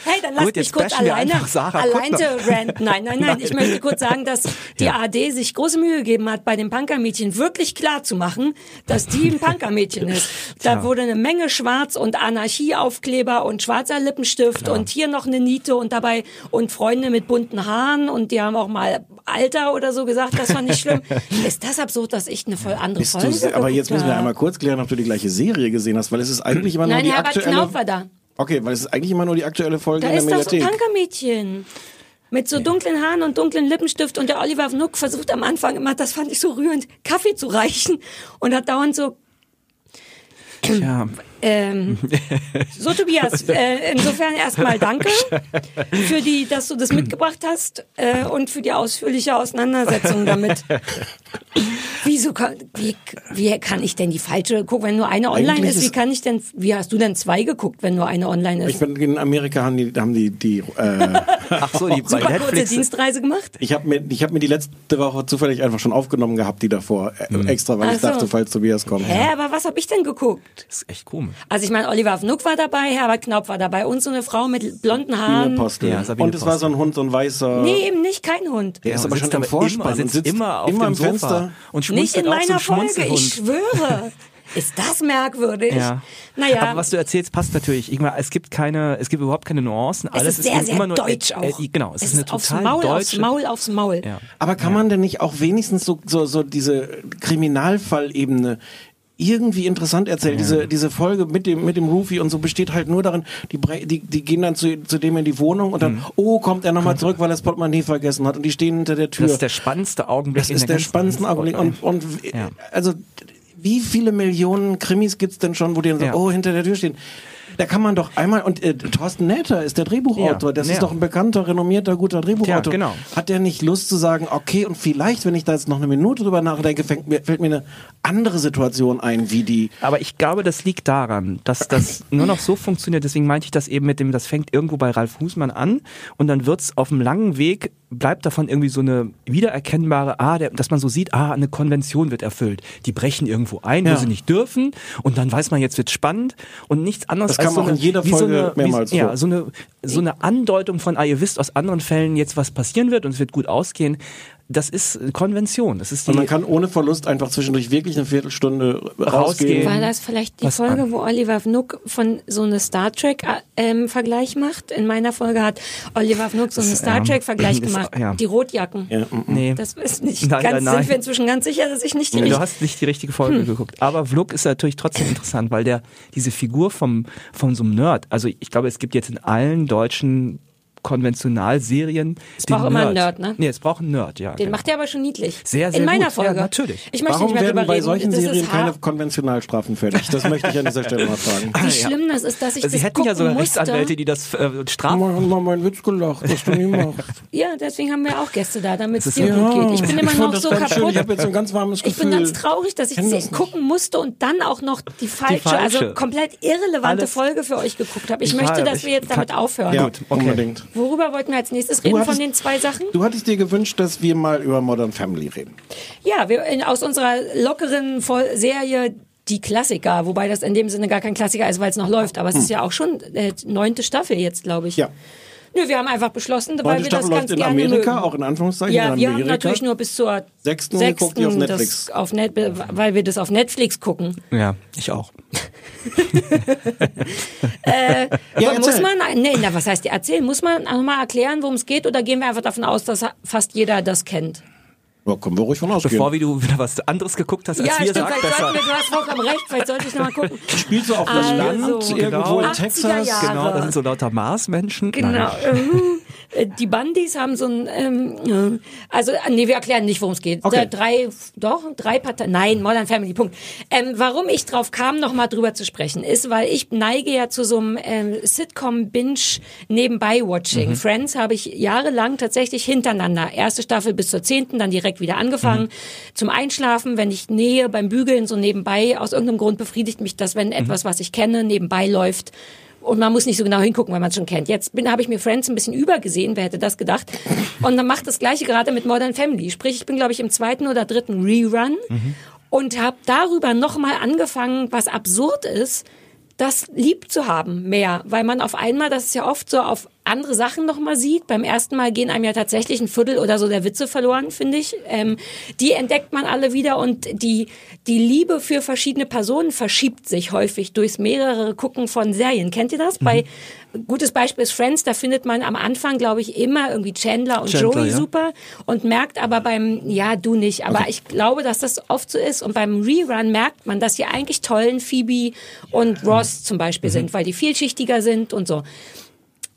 Hey, dann lass Gut, mich kurz alleine, alleine Kuttner. ranten. Nein, nein, nein. Ich möchte kurz sagen, dass die Ja. ARD sich große Mühe gegeben hat, bei dem Punkermädchen wirklich klar zu machen, dass die ein Punkermädchen ist. Da Tja. wurde eine Menge Schwarz und Anarchieaufkleber und schwarzer Lippenstift und hier noch eine Niete und dabei und Freunde mit bunten Haaren und die haben auch mal Alter oder so gesagt. Das fand ich schlimm. ist das absurd, dass ich eine voll andere Bist Folge du, aber jetzt müssen wir einmal kurz klären, ob du die gleiche Serie gesehen hast, weil es ist eigentlich immer nur Nein, die Herbert aktuelle. Knauf war da. Okay, weil es ist eigentlich immer nur die aktuelle Folge Da in ist der doch so ein Mediathek. Punkermädchen. Mit so dunklen Haaren und dunklen Lippenstift und der Oliver Vnuck versucht am Anfang immer, das fand ich so rührend, Kaffee zu reichen und hat dauernd so, Ja. Ähm, so Tobias, äh, insofern erstmal danke für die, dass du das mitgebracht hast äh, und für die ausführliche Auseinandersetzung damit. Wieso kann, wie, wie kann ich denn die falsche gucken, wenn nur eine online Eigentlich ist? Wie kann ich denn, wie hast du denn zwei geguckt, wenn nur eine online Ich ist? bin in Amerika haben die, haben die, die äh, Ach so, die bei Super kurze Netflix. Dienstreise gemacht? ich habe mir, ich habe mir die letzte Woche zufällig einfach schon aufgenommen gehabt, die davor äh, extra, weil ich Ach so. dachte, falls Tobias kommt. Hä, aber was habe ich denn geguckt? Das ist echt komisch. Also ich meine, Oliver Vnuck war dabei, Herbert Knaup war dabei und so eine Frau mit blonden Sabine Haaren. Postel. Ja, Sabine Und es war so ein Hund, so ein weißer. Nee, eben nicht, kein Hund. Der ist Ja, aber schon sitzt im Vorspann immer, sitzt immer auf immer dem Sofa Fenster. und Nicht in meiner ein Folge, ich schwöre. Ist das merkwürdig? Ja. Naja, Aber was du erzählst, passt natürlich. Ich meine, es gibt keine, es gibt überhaupt keine Nuancen. es Alles ist sehr, sehr immer nur deutsch äh, auch. äh, genau, es, ist eine aufs total Maul, deutsche. aufs Maul, aufs Maul. Ja. Aber kann man denn nicht auch wenigstens so, so, so diese Kriminalfallebene irgendwie interessant erzählen? Diese, diese Folge mit dem, mit dem Roofy und so besteht halt nur darin, die, die, die gehen dann zu, zu dem in die Wohnung und dann, oh, kommt er nochmal zurück, weil er das Portemonnaie vergessen hat und die stehen hinter der Tür. Das ist der spannendste Augenblick. Das ist der der spannendste Augenblick. Und, und Ja. also, wie viele Millionen Krimis gibt's denn schon, wo die dann so, Ja. oh, hinter der Tür stehen? Da kann man doch einmal, und äh, Thorsten Nähter ist der Drehbuchautor, Ja, das ja. ist doch ein bekannter, renommierter, guter Drehbuchautor. Ja, genau. Hat der nicht Lust zu sagen, okay, und vielleicht, wenn ich da jetzt noch eine Minute drüber nachdenke, fängt mir, fällt mir eine andere Situation ein, wie die. Aber ich glaube, das liegt daran, dass das nur noch so funktioniert. Deswegen meinte ich das eben mit dem, das fängt irgendwo bei Ralf Husmann an und dann wird's auf dem langen Weg, bleibt davon irgendwie so eine wiedererkennbare, ah, der, dass man so sieht, ah, eine Konvention wird erfüllt. Die brechen irgendwo ein, Ja. wo sie nicht dürfen und dann weiß man, jetzt wird spannend und nichts anderes Das als so eine, in jeder wie so eine, mehrmals wie, Ja, so eine, so eine Andeutung von, ah, ihr wisst aus anderen Fällen jetzt, was passieren wird und es wird gut ausgehen. Das ist Konvention. Das ist die, Und man kann ohne Verlust einfach zwischendurch wirklich eine Viertelstunde rausgehen. War das vielleicht die Was Folge, an? wo Oliver Vnuck von so eine Star Trek äh, ähm, Vergleich macht? In meiner Folge hat Oliver Vnuck so einen Star ähm, Trek Vergleich ist- gemacht. ja. Die Rotjacken. Ja, mm, mm. nee. Das ist nicht Nein, ganz, nein, nein. sind wir inzwischen ganz sicher, dass ich nicht die Du richtige hast nicht die richtige Folge Hm. geguckt. Aber Vlog ist natürlich trotzdem interessant, weil der diese Figur vom von so einem Nerd, also ich glaube, es gibt jetzt in allen deutschen Konventionalserien es braucht immer einen Nerd, ne? Nee, es braucht einen Nerd, ja. Den genau. macht er aber schon niedlich. Sehr, sehr In meiner gut. Ja, Folge. natürlich. Ich möchte Warum nicht mehr werden bei reden. solchen Das Serien ist keine. Konventionalstrafen fällig? Das möchte ich an dieser Stelle mal fragen. Ah, Wie ja. schlimm das ist, dass ich Sie das hätten ja sogar musste. Rechtsanwälte, die das äh, strafen. Mal, mal meinen Witz gelacht, was du nie machst. Ja, deswegen haben wir auch Gäste da, damit es Das dir ist gut Ja. geht. Ich bin immer Ich noch das so ganz schön. kaputt. Ich habe jetzt ein ganz warmes Ich Gefühl. bin ganz traurig, dass ich das gucken musste und dann auch noch die falsche, falsche. also komplett irrelevante Alles- Folge für euch geguckt habe. Ich Ich möchte, dass ich wir jetzt damit aufhören. Ja, unbedingt. Worüber wollten wir als nächstes reden von hattest- den zwei Sachen? Du hattest dir gewünscht, dass wir mal über Modern Family reden. Ja, wir in, aus unserer lockeren Voll Serie die Klassiker, wobei das in dem Sinne gar kein Klassiker ist, weil es noch läuft. Aber es ist ja auch schon äh, neunte Staffel jetzt, glaube ich. Hm. Ja. Nö, wir haben einfach beschlossen, weil wir das ganz läuft in gerne Amerika, mögen. auch in Anführungszeichen. Ja, in wir haben natürlich nur bis zur Sechsten sechsten auf Netflix. Das auf Net, weil wir das auf Netflix gucken. Ja, ich auch. Äh, Ja, aber muss man, nee, na, was heißt erzählen? Muss man nochmal erklären, worum es geht, oder gehen wir einfach davon aus, dass fast jeder das kennt? Ja, können wir ruhig von ausgehen. Bevor wie du wieder was anderes geguckt hast als ja, wir, stimmt, sag vielleicht sollten besser. wir, du hast vollkommen recht, vielleicht sollte ich nochmal gucken. Spielst du auf einem Also, Land irgendwo in 80er Texas? Jahre. Genau, das sind so lauter Marsmenschen. Genau. Mhm. äh, die Bundys haben so ein, ähm, äh, also äh, nee, wir erklären nicht, worum es geht. Okay. Drei, doch drei Parteien. Nein, Modern Family. Punkt. Ähm, warum ich drauf kam, noch mal drüber zu sprechen, ist, weil ich neige ja zu so einem ähm, Sitcom-Binge nebenbei Watching. Friends habe ich jahrelang tatsächlich hintereinander. Erste Staffel bis zur zehnten, dann direkt wieder angefangen. Zum Einschlafen, wenn ich nähe beim Bügeln so nebenbei. Aus irgendeinem Grund befriedigt mich das, wenn etwas, was ich kenne, nebenbei läuft. Und man muss nicht so genau hingucken, weil man es schon kennt. Jetzt bin habe ich mir Friends ein bisschen übergesehen, wer hätte das gedacht? Und dann macht das gleiche gerade mit Modern Family. Sprich, ich bin glaube ich im zweiten oder dritten Rerun und habe darüber nochmal angefangen, was absurd ist, das lieb zu haben mehr, weil man auf einmal, das ist ja oft so auf andere Sachen nochmal sieht. Beim ersten Mal gehen einem ja tatsächlich ein Viertel oder so der Witze verloren, finde ich. Ähm, die entdeckt man alle wieder und die, die Liebe für verschiedene Personen verschiebt sich häufig durchs mehrere Gucken von Serien. Kennt ihr das? Bei gutes Beispiel ist Friends, da findet man am Anfang, glaube ich, immer irgendwie Chandler und Chandler, Joey ja. super und merkt aber beim, ja, du nicht, aber ich glaube, dass das oft so ist und beim Rerun merkt man, dass die eigentlich tollen Phoebe und Ross zum Beispiel sind, weil die vielschichtiger sind und so.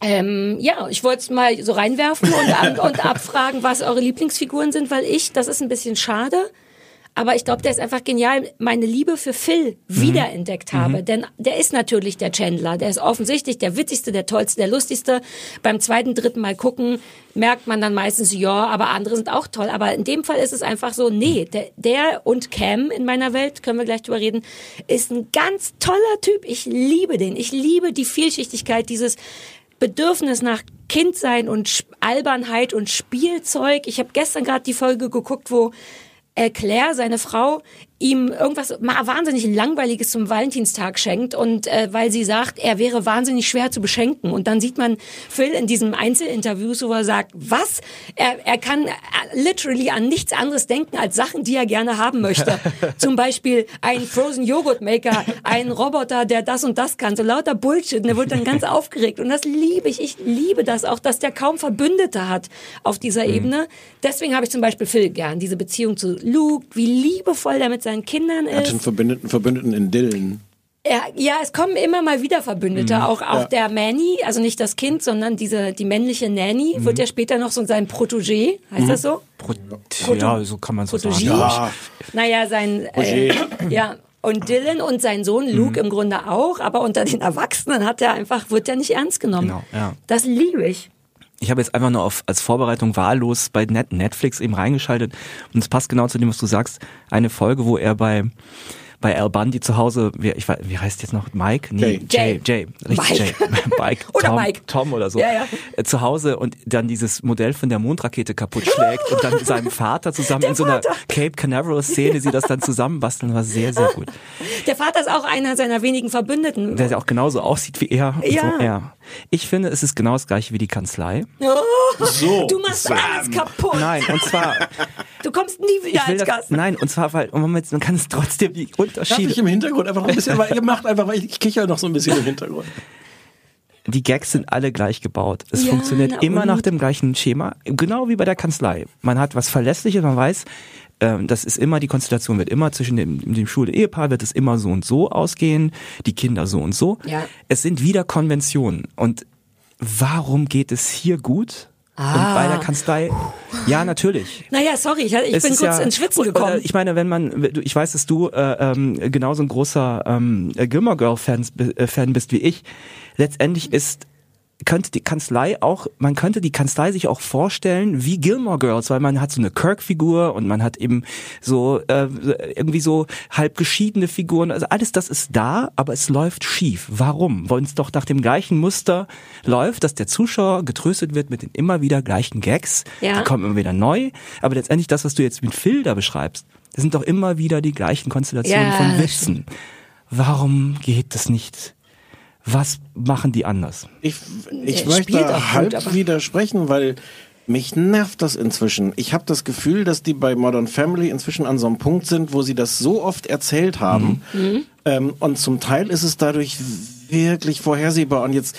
Ähm, ja, ich wollte es mal so reinwerfen und, und abfragen, was eure Lieblingsfiguren sind, weil ich, das ist ein bisschen schade, aber ich glaube, der ist einfach genial, meine Liebe für Phil wiederentdeckt habe. Denn der ist natürlich der Chandler. Der ist offensichtlich der witzigste, der tollste, der lustigste. Beim zweiten, dritten Mal gucken, merkt man dann meistens, ja, aber andere sind auch toll. Aber in dem Fall ist es einfach so, nee, der, der und Cam in meiner Welt, können wir gleich drüber reden, ist ein ganz toller Typ. Ich liebe den. Ich liebe die Vielschichtigkeit, dieses Bedürfnis nach Kindsein und Albernheit und Spielzeug. Ich habe gestern gerade die Folge geguckt, wo Claire, seine Frau, ihm irgendwas wahnsinnig langweiliges zum Valentinstag schenkt und äh, weil sie sagt, er wäre wahnsinnig schwer zu beschenken und dann sieht man Phil in diesem Einzelinterview, wo er sagt, was? Er, er kann äh, literally an nichts anderes denken als Sachen, die er gerne haben möchte. Zum Beispiel ein Frozen Joghurt Maker, ein Roboter, der das und das kann, so lauter Bullshit und er wird dann ganz aufgeregt und das liebe ich. Ich liebe das auch, dass der kaum Verbündete hat auf dieser Ebene. Deswegen habe ich zum Beispiel Phil gern, diese Beziehung zu Luke, wie liebevoll der mit seinen Kindern Er hat ist. einen Verbündeten, Verbündeten in Dylan. Ja, ja, es kommen immer mal wieder Verbündete. Auch, auch der Manny, also nicht das Kind, sondern diese, die männliche Nanny, wird ja später noch so sein Protégé, heißt das so? Pro ja, so kann man so sagen. Ich. Naja, sein, äh, ja. Und Dylan und sein Sohn Luke im Grunde auch, aber unter den Erwachsenen hat er einfach, wird er nicht ernst genommen. Genau, ja. Das liebe ich. Ich habe jetzt einfach nur auf, als Vorbereitung wahllos bei Net Netflix eben reingeschaltet und es passt genau zu dem, was du sagst. Eine Folge, wo er bei bei Al Bundy zu Hause, wie, ich, weiß- wie heißt jetzt noch Mike? Nee, Jay. Jay, Jay, richtig Mike. Jay. Mike, Oder Tom, Mike. Tom oder so. Ja, ja. Äh, Zu Hause und dann dieses Modell von der Mondrakete kaputt schlägt und dann mit seinem Vater zusammen in so einer Vater. Cape Canaveral Szene sie das dann zusammenbasteln, war sehr, sehr gut. Der Vater ist auch einer seiner wenigen Verbündeten. Der ja auch genauso aussieht wie er. Ja. So, ja. Ich finde, es ist genau das gleiche wie die Kanzlei. So. Du machst alles kaputt. Nein, und zwar Du kommst nie wieder als das, Gast. nein, und zwar, weil man, man kann es trotzdem die Darf Unterschiede, ich im Hintergrund einfach noch ein bisschen, weil ihr macht einfach, weil ich, ich kicher noch so ein bisschen im Hintergrund. die Gags sind alle gleich gebaut. Es Ja, funktioniert na immer und? nach dem gleichen Schema, genau wie bei der Kanzlei. Man hat was Verlässliches, man weiß, ähm, das ist immer, die Konstellation wird immer zwischen dem, dem Schul- und Ehepaar wird es immer so und so ausgehen, die Kinder so und so. Ja. Es sind wieder Konventionen. Und warum geht es hier gut? Und bei der Kanzlei, ja, natürlich. Naja, sorry, ich, ich bin kurz ja- ins Schwitzen oder gekommen. Ich meine, wenn man, ich weiß, dass du äh, ähm, genauso ein großer ähm, Gilmore Girl äh, Fan bist wie ich. Letztendlich ist könnte die Kanzlei auch, man könnte die Kanzlei sich auch vorstellen wie Gilmore Girls, weil man hat so eine Kirk-Figur und man hat eben so äh, irgendwie so halb geschiedene Figuren. Also alles das ist da, aber es läuft schief. Warum? Weil es doch nach dem gleichen Muster läuft, dass der Zuschauer getröstet wird mit den immer wieder gleichen Gags. Ja. Die kommen immer wieder neu. Aber letztendlich das, was du jetzt mit Phil da beschreibst, das sind doch immer wieder die gleichen Konstellationen Ja, von Witzen. Warum geht das nicht? Was machen die anders? Ich, ich Der möchte gut, halb aber- widersprechen, weil mich nervt das inzwischen. Ich habe das Gefühl, dass die bei Modern Family inzwischen an so einem Punkt sind, wo sie das so oft erzählt haben. Mhm. Ähm, und zum Teil ist es dadurch wirklich vorhersehbar. Und jetzt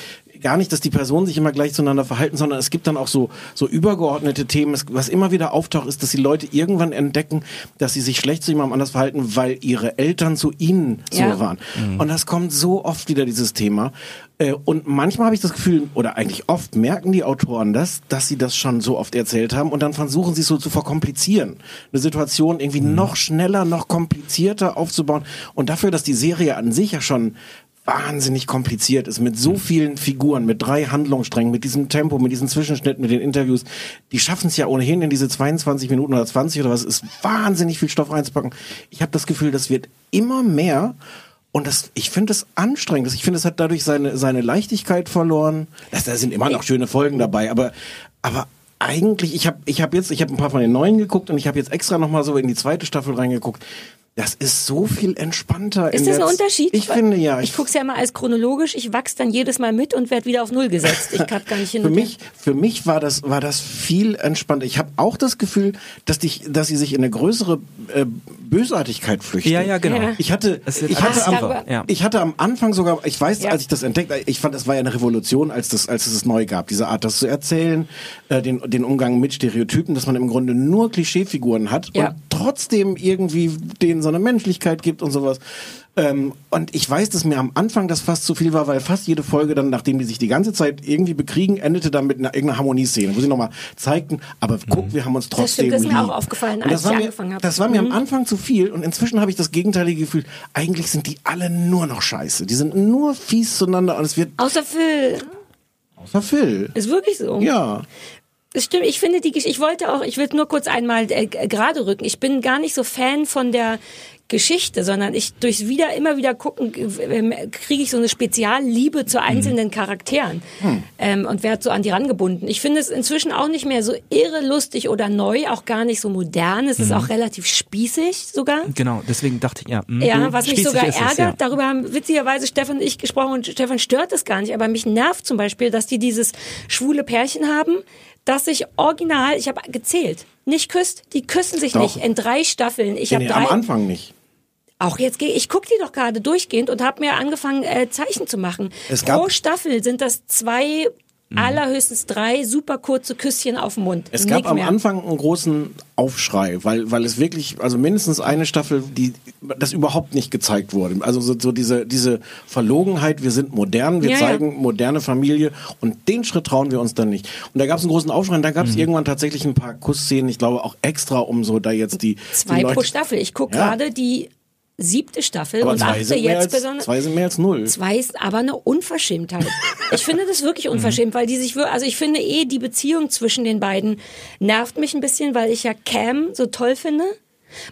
gar nicht, dass die Personen sich immer gleich zueinander verhalten, sondern es gibt dann auch so, so übergeordnete Themen. Es, was immer wieder auftaucht, ist, dass die Leute irgendwann entdecken, dass sie sich schlecht zu jemandem anders verhalten, weil ihre Eltern zu ihnen so Ja. waren. Und das kommt so oft wieder, dieses Thema. Äh, Und manchmal habe ich das Gefühl, oder eigentlich oft merken die Autoren das, dass sie das schon so oft erzählt haben und dann versuchen sie es so zu verkomplizieren. Eine Situation irgendwie noch schneller, noch komplizierter aufzubauen. Und dafür, dass die Serie an sich ja schon wahnsinnig kompliziert ist, mit so vielen Figuren, mit drei Handlungssträngen, mit diesem Tempo, mit diesen Zwischenschnitten, mit den Interviews, die schaffen es ja ohnehin in diese 22 Minuten oder 20 oder was, ist wahnsinnig viel Stoff reinzupacken. Ich habe das Gefühl, das wird immer mehr und das, ich finde es anstrengend. Ich finde, es hat dadurch seine, seine Leichtigkeit verloren. Das, da sind immer noch schöne Folgen dabei, aber, aber eigentlich, ich habe ich hab jetzt, ich habe ein paar von den neuen geguckt und ich habe jetzt extra noch mal so in die zweite Staffel reingeguckt. Das ist so viel entspannter. Ist das ein Unterschied? Ich finde ja. Ich guck's ja immer als chronologisch. Ich wachs dann jedes Mal mit und werde wieder auf Null gesetzt. Ich kann gar nicht hin für mich, für mich war das, war das viel entspannter. Ich habe auch das Gefühl, dass, die, dass sie sich in eine größere äh, Bösartigkeit flüchten. Ja, ja, genau. Ja. Ich hatte, Es ich hatte, am, ja. ich hatte am Anfang sogar, ich weiß, Ja. als ich das entdeckt, ich fand, das war ja eine Revolution, als das, als es es neu gab, diese Art, das zu erzählen, äh, den, den Umgang mit Stereotypen, dass man im Grunde nur Klischeefiguren hat Ja. und trotzdem irgendwie denen so eine Menschlichkeit gibt und sowas. Ähm, und ich weiß, dass mir am Anfang das fast zu viel war, weil fast jede Folge dann, nachdem die sich die ganze Zeit irgendwie bekriegen, endete dann mit einer irgendeiner Harmonieszene, wo sie nochmal zeigten, aber guck, wir haben uns Das trotzdem stimmt, das ist mir auch aufgefallen, als das war ich mir, angefangen hab. Das war mir Mhm. am Anfang zu viel und inzwischen habe ich das gegenteilige Gefühl, eigentlich sind die alle nur noch scheiße. Die sind nur fies zueinander und es wird Außer Phil. außer Phil. Ist wirklich so. Ja. Das stimmt, ich finde die Geschichte, ich wollte auch, ich will nur kurz einmal äh, gerade rücken. Ich bin gar nicht so Fan von der Geschichte, sondern ich durchs wieder immer wieder gucken kriege ich so eine Spezialliebe zu einzelnen Charakteren ähm, und werde so an die rangebunden. Ich finde es inzwischen auch nicht mehr so irre lustig oder neu, auch gar nicht so modern. Es ist auch relativ spießig sogar. Genau, deswegen dachte ich, ja. mm, Ja, was mich sogar ist es, ärgert, ja. darüber haben witzigerweise Stefan und ich gesprochen und Stefan stört es gar nicht, aber mich nervt zum Beispiel, dass die dieses schwule Pärchen haben, das sich original, ich habe gezählt, nicht küsst, die küssen sich Doch. nicht in drei Staffeln. Ich Nee, nee, drei. am Anfang nicht. Auch jetzt gehe ich guck die doch gerade durchgehend und habe mir angefangen äh, Zeichen zu machen. Es gab- Pro Staffel sind das zwei allerhöchstens drei super kurze Küsschen auf dem Mund. Es gab Nick am mehr. Anfang einen großen Aufschrei, weil, weil es wirklich, also mindestens eine Staffel, die das überhaupt nicht gezeigt wurde. Also so, so diese, diese Verlogenheit, wir sind modern, wir Ja, ja. zeigen moderne Familie und den Schritt trauen wir uns dann nicht. Und da gab es einen großen Aufschrei und da gab es Mhm. irgendwann tatsächlich ein paar Kussszenen, ich glaube auch extra, um so da jetzt die, Zwei die pro Leute, Staffel. Ich gucke Ja. gerade die siebte Staffel aber und achte jetzt besonders. zwei sind mehr als null. Zwei ist aber eine Unverschämtheit. Ich finde das wirklich unverschämt, weil die sich also ich finde eh die Beziehung zwischen den beiden nervt mich ein bisschen, weil ich ja Cam so toll finde.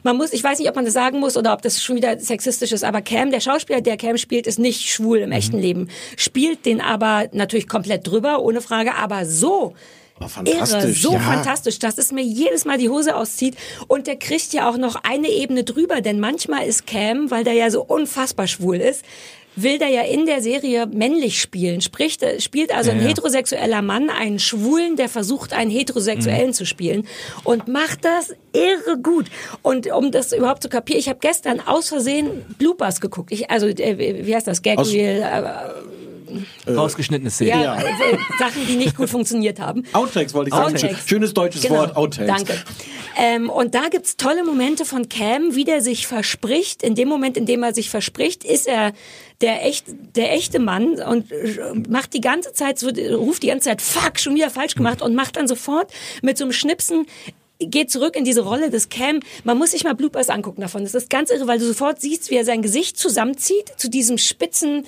Man muss, ich weiß nicht, ob man das sagen muss oder ob das schon wieder sexistisch ist, aber Cam, der Schauspieler, der Cam spielt, ist nicht schwul im echten Leben. Spielt den aber natürlich komplett drüber, ohne Frage, aber so. Fantastisch, Irre, so ja. fantastisch, dass es mir jedes Mal die Hose auszieht. Und der kriegt ja auch noch eine Ebene drüber, denn manchmal ist Cam, weil der ja so unfassbar schwul ist, will der ja in der Serie männlich spielen. Spricht, äh, spielt also ein Ja, ja. heterosexueller Mann einen Schwulen, der versucht, einen Heterosexuellen zu spielen und macht das irre gut. Und um das überhaupt zu kapieren, ich habe gestern aus Versehen Bloopers geguckt. Ich, also, äh, wie heißt das? Gag Reel, äh, Rausgeschnittene Szene. ja, äh, Sachen, die nicht gut funktioniert haben. Outtakes wollte ich sagen. Outtakes. Schönes deutsches Genau. Wort, Outtakes. Danke. Ähm, und da gibt's tolle Momente von Cam, wie der sich verspricht. In dem Moment, in dem er sich verspricht, ist er der, echt, der echte Mann und äh, macht die ganze Zeit, so, ruft die ganze Zeit, fuck, schon wieder falsch gemacht und macht dann sofort mit so einem Schnipsen geht zurück in diese Rolle des Cam. Man muss sich mal Bloopers angucken davon. Das ist ganz irre, weil du sofort siehst, wie er sein Gesicht zusammenzieht zu diesem spitzen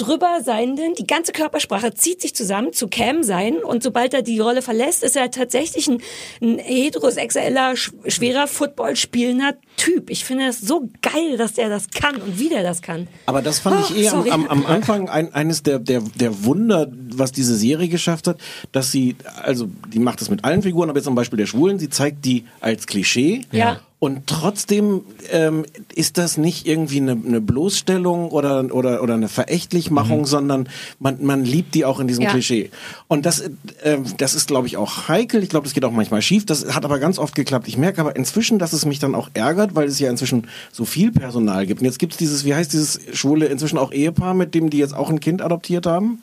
drüber seienden, die ganze Körpersprache zieht sich zusammen zu Cam sein und sobald er die Rolle verlässt, ist er tatsächlich ein, ein heterosexueller, sch- schwerer Football spielender Typ. Ich finde das so geil, dass der das kann und wie der das kann. Aber das fand Oh, ich eher am, sorry. am, am Anfang ein, eines der, der, der Wunder, was diese Serie geschafft hat, dass sie, also die macht das mit allen Figuren, aber jetzt zum Beispiel der Schwulen, sie zeigt die als Klischee. Ja. Und trotzdem ähm, ist das nicht irgendwie eine, eine Bloßstellung oder, oder, oder eine Verächtlichmachung, sondern man, man liebt die auch in diesem Ja. Klischee. Und das, äh, das ist, glaube ich, auch heikel. Ich glaube, das geht auch manchmal schief. Das hat aber ganz oft geklappt. Ich merke aber inzwischen, dass es mich dann auch ärgert, weil es ja inzwischen so viel Personal gibt. Und jetzt gibt es dieses, wie heißt dieses schwule inzwischen auch Ehepaar, mit dem die jetzt auch ein Kind adoptiert haben?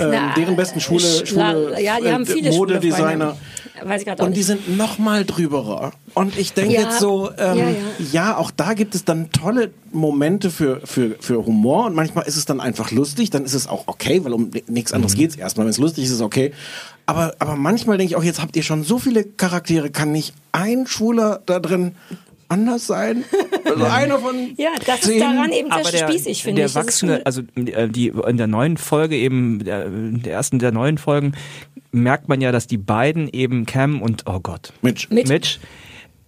Ähm, na, deren besten Schule, Schla- Schule ja, die äh, haben viele Modedesigner. Weiß ich Und die sind noch mal drüberer. Und ich denke Ja. jetzt so, ähm, Ja, ja, ja. auch da gibt es dann tolle Momente für, für, für Humor und manchmal ist es dann einfach lustig, dann ist es auch okay, weil um ni- nichts Mhm. anderes geht's erstmal. Wenn es lustig ist, ist es okay. Aber, aber manchmal denke ich auch, jetzt habt ihr schon so viele Charaktere, kann nicht ein Schwuler da drin anders sein? Also einer von Ja, das ist zehn? daran eben sehr der, spießig, finde der ich. Ist wachsende, also äh, die in der neuen Folge eben, der, der ersten der neuen Folgen, merkt man ja, dass die beiden eben Cam und oh Gott, Mitch. Mitch. Mitch,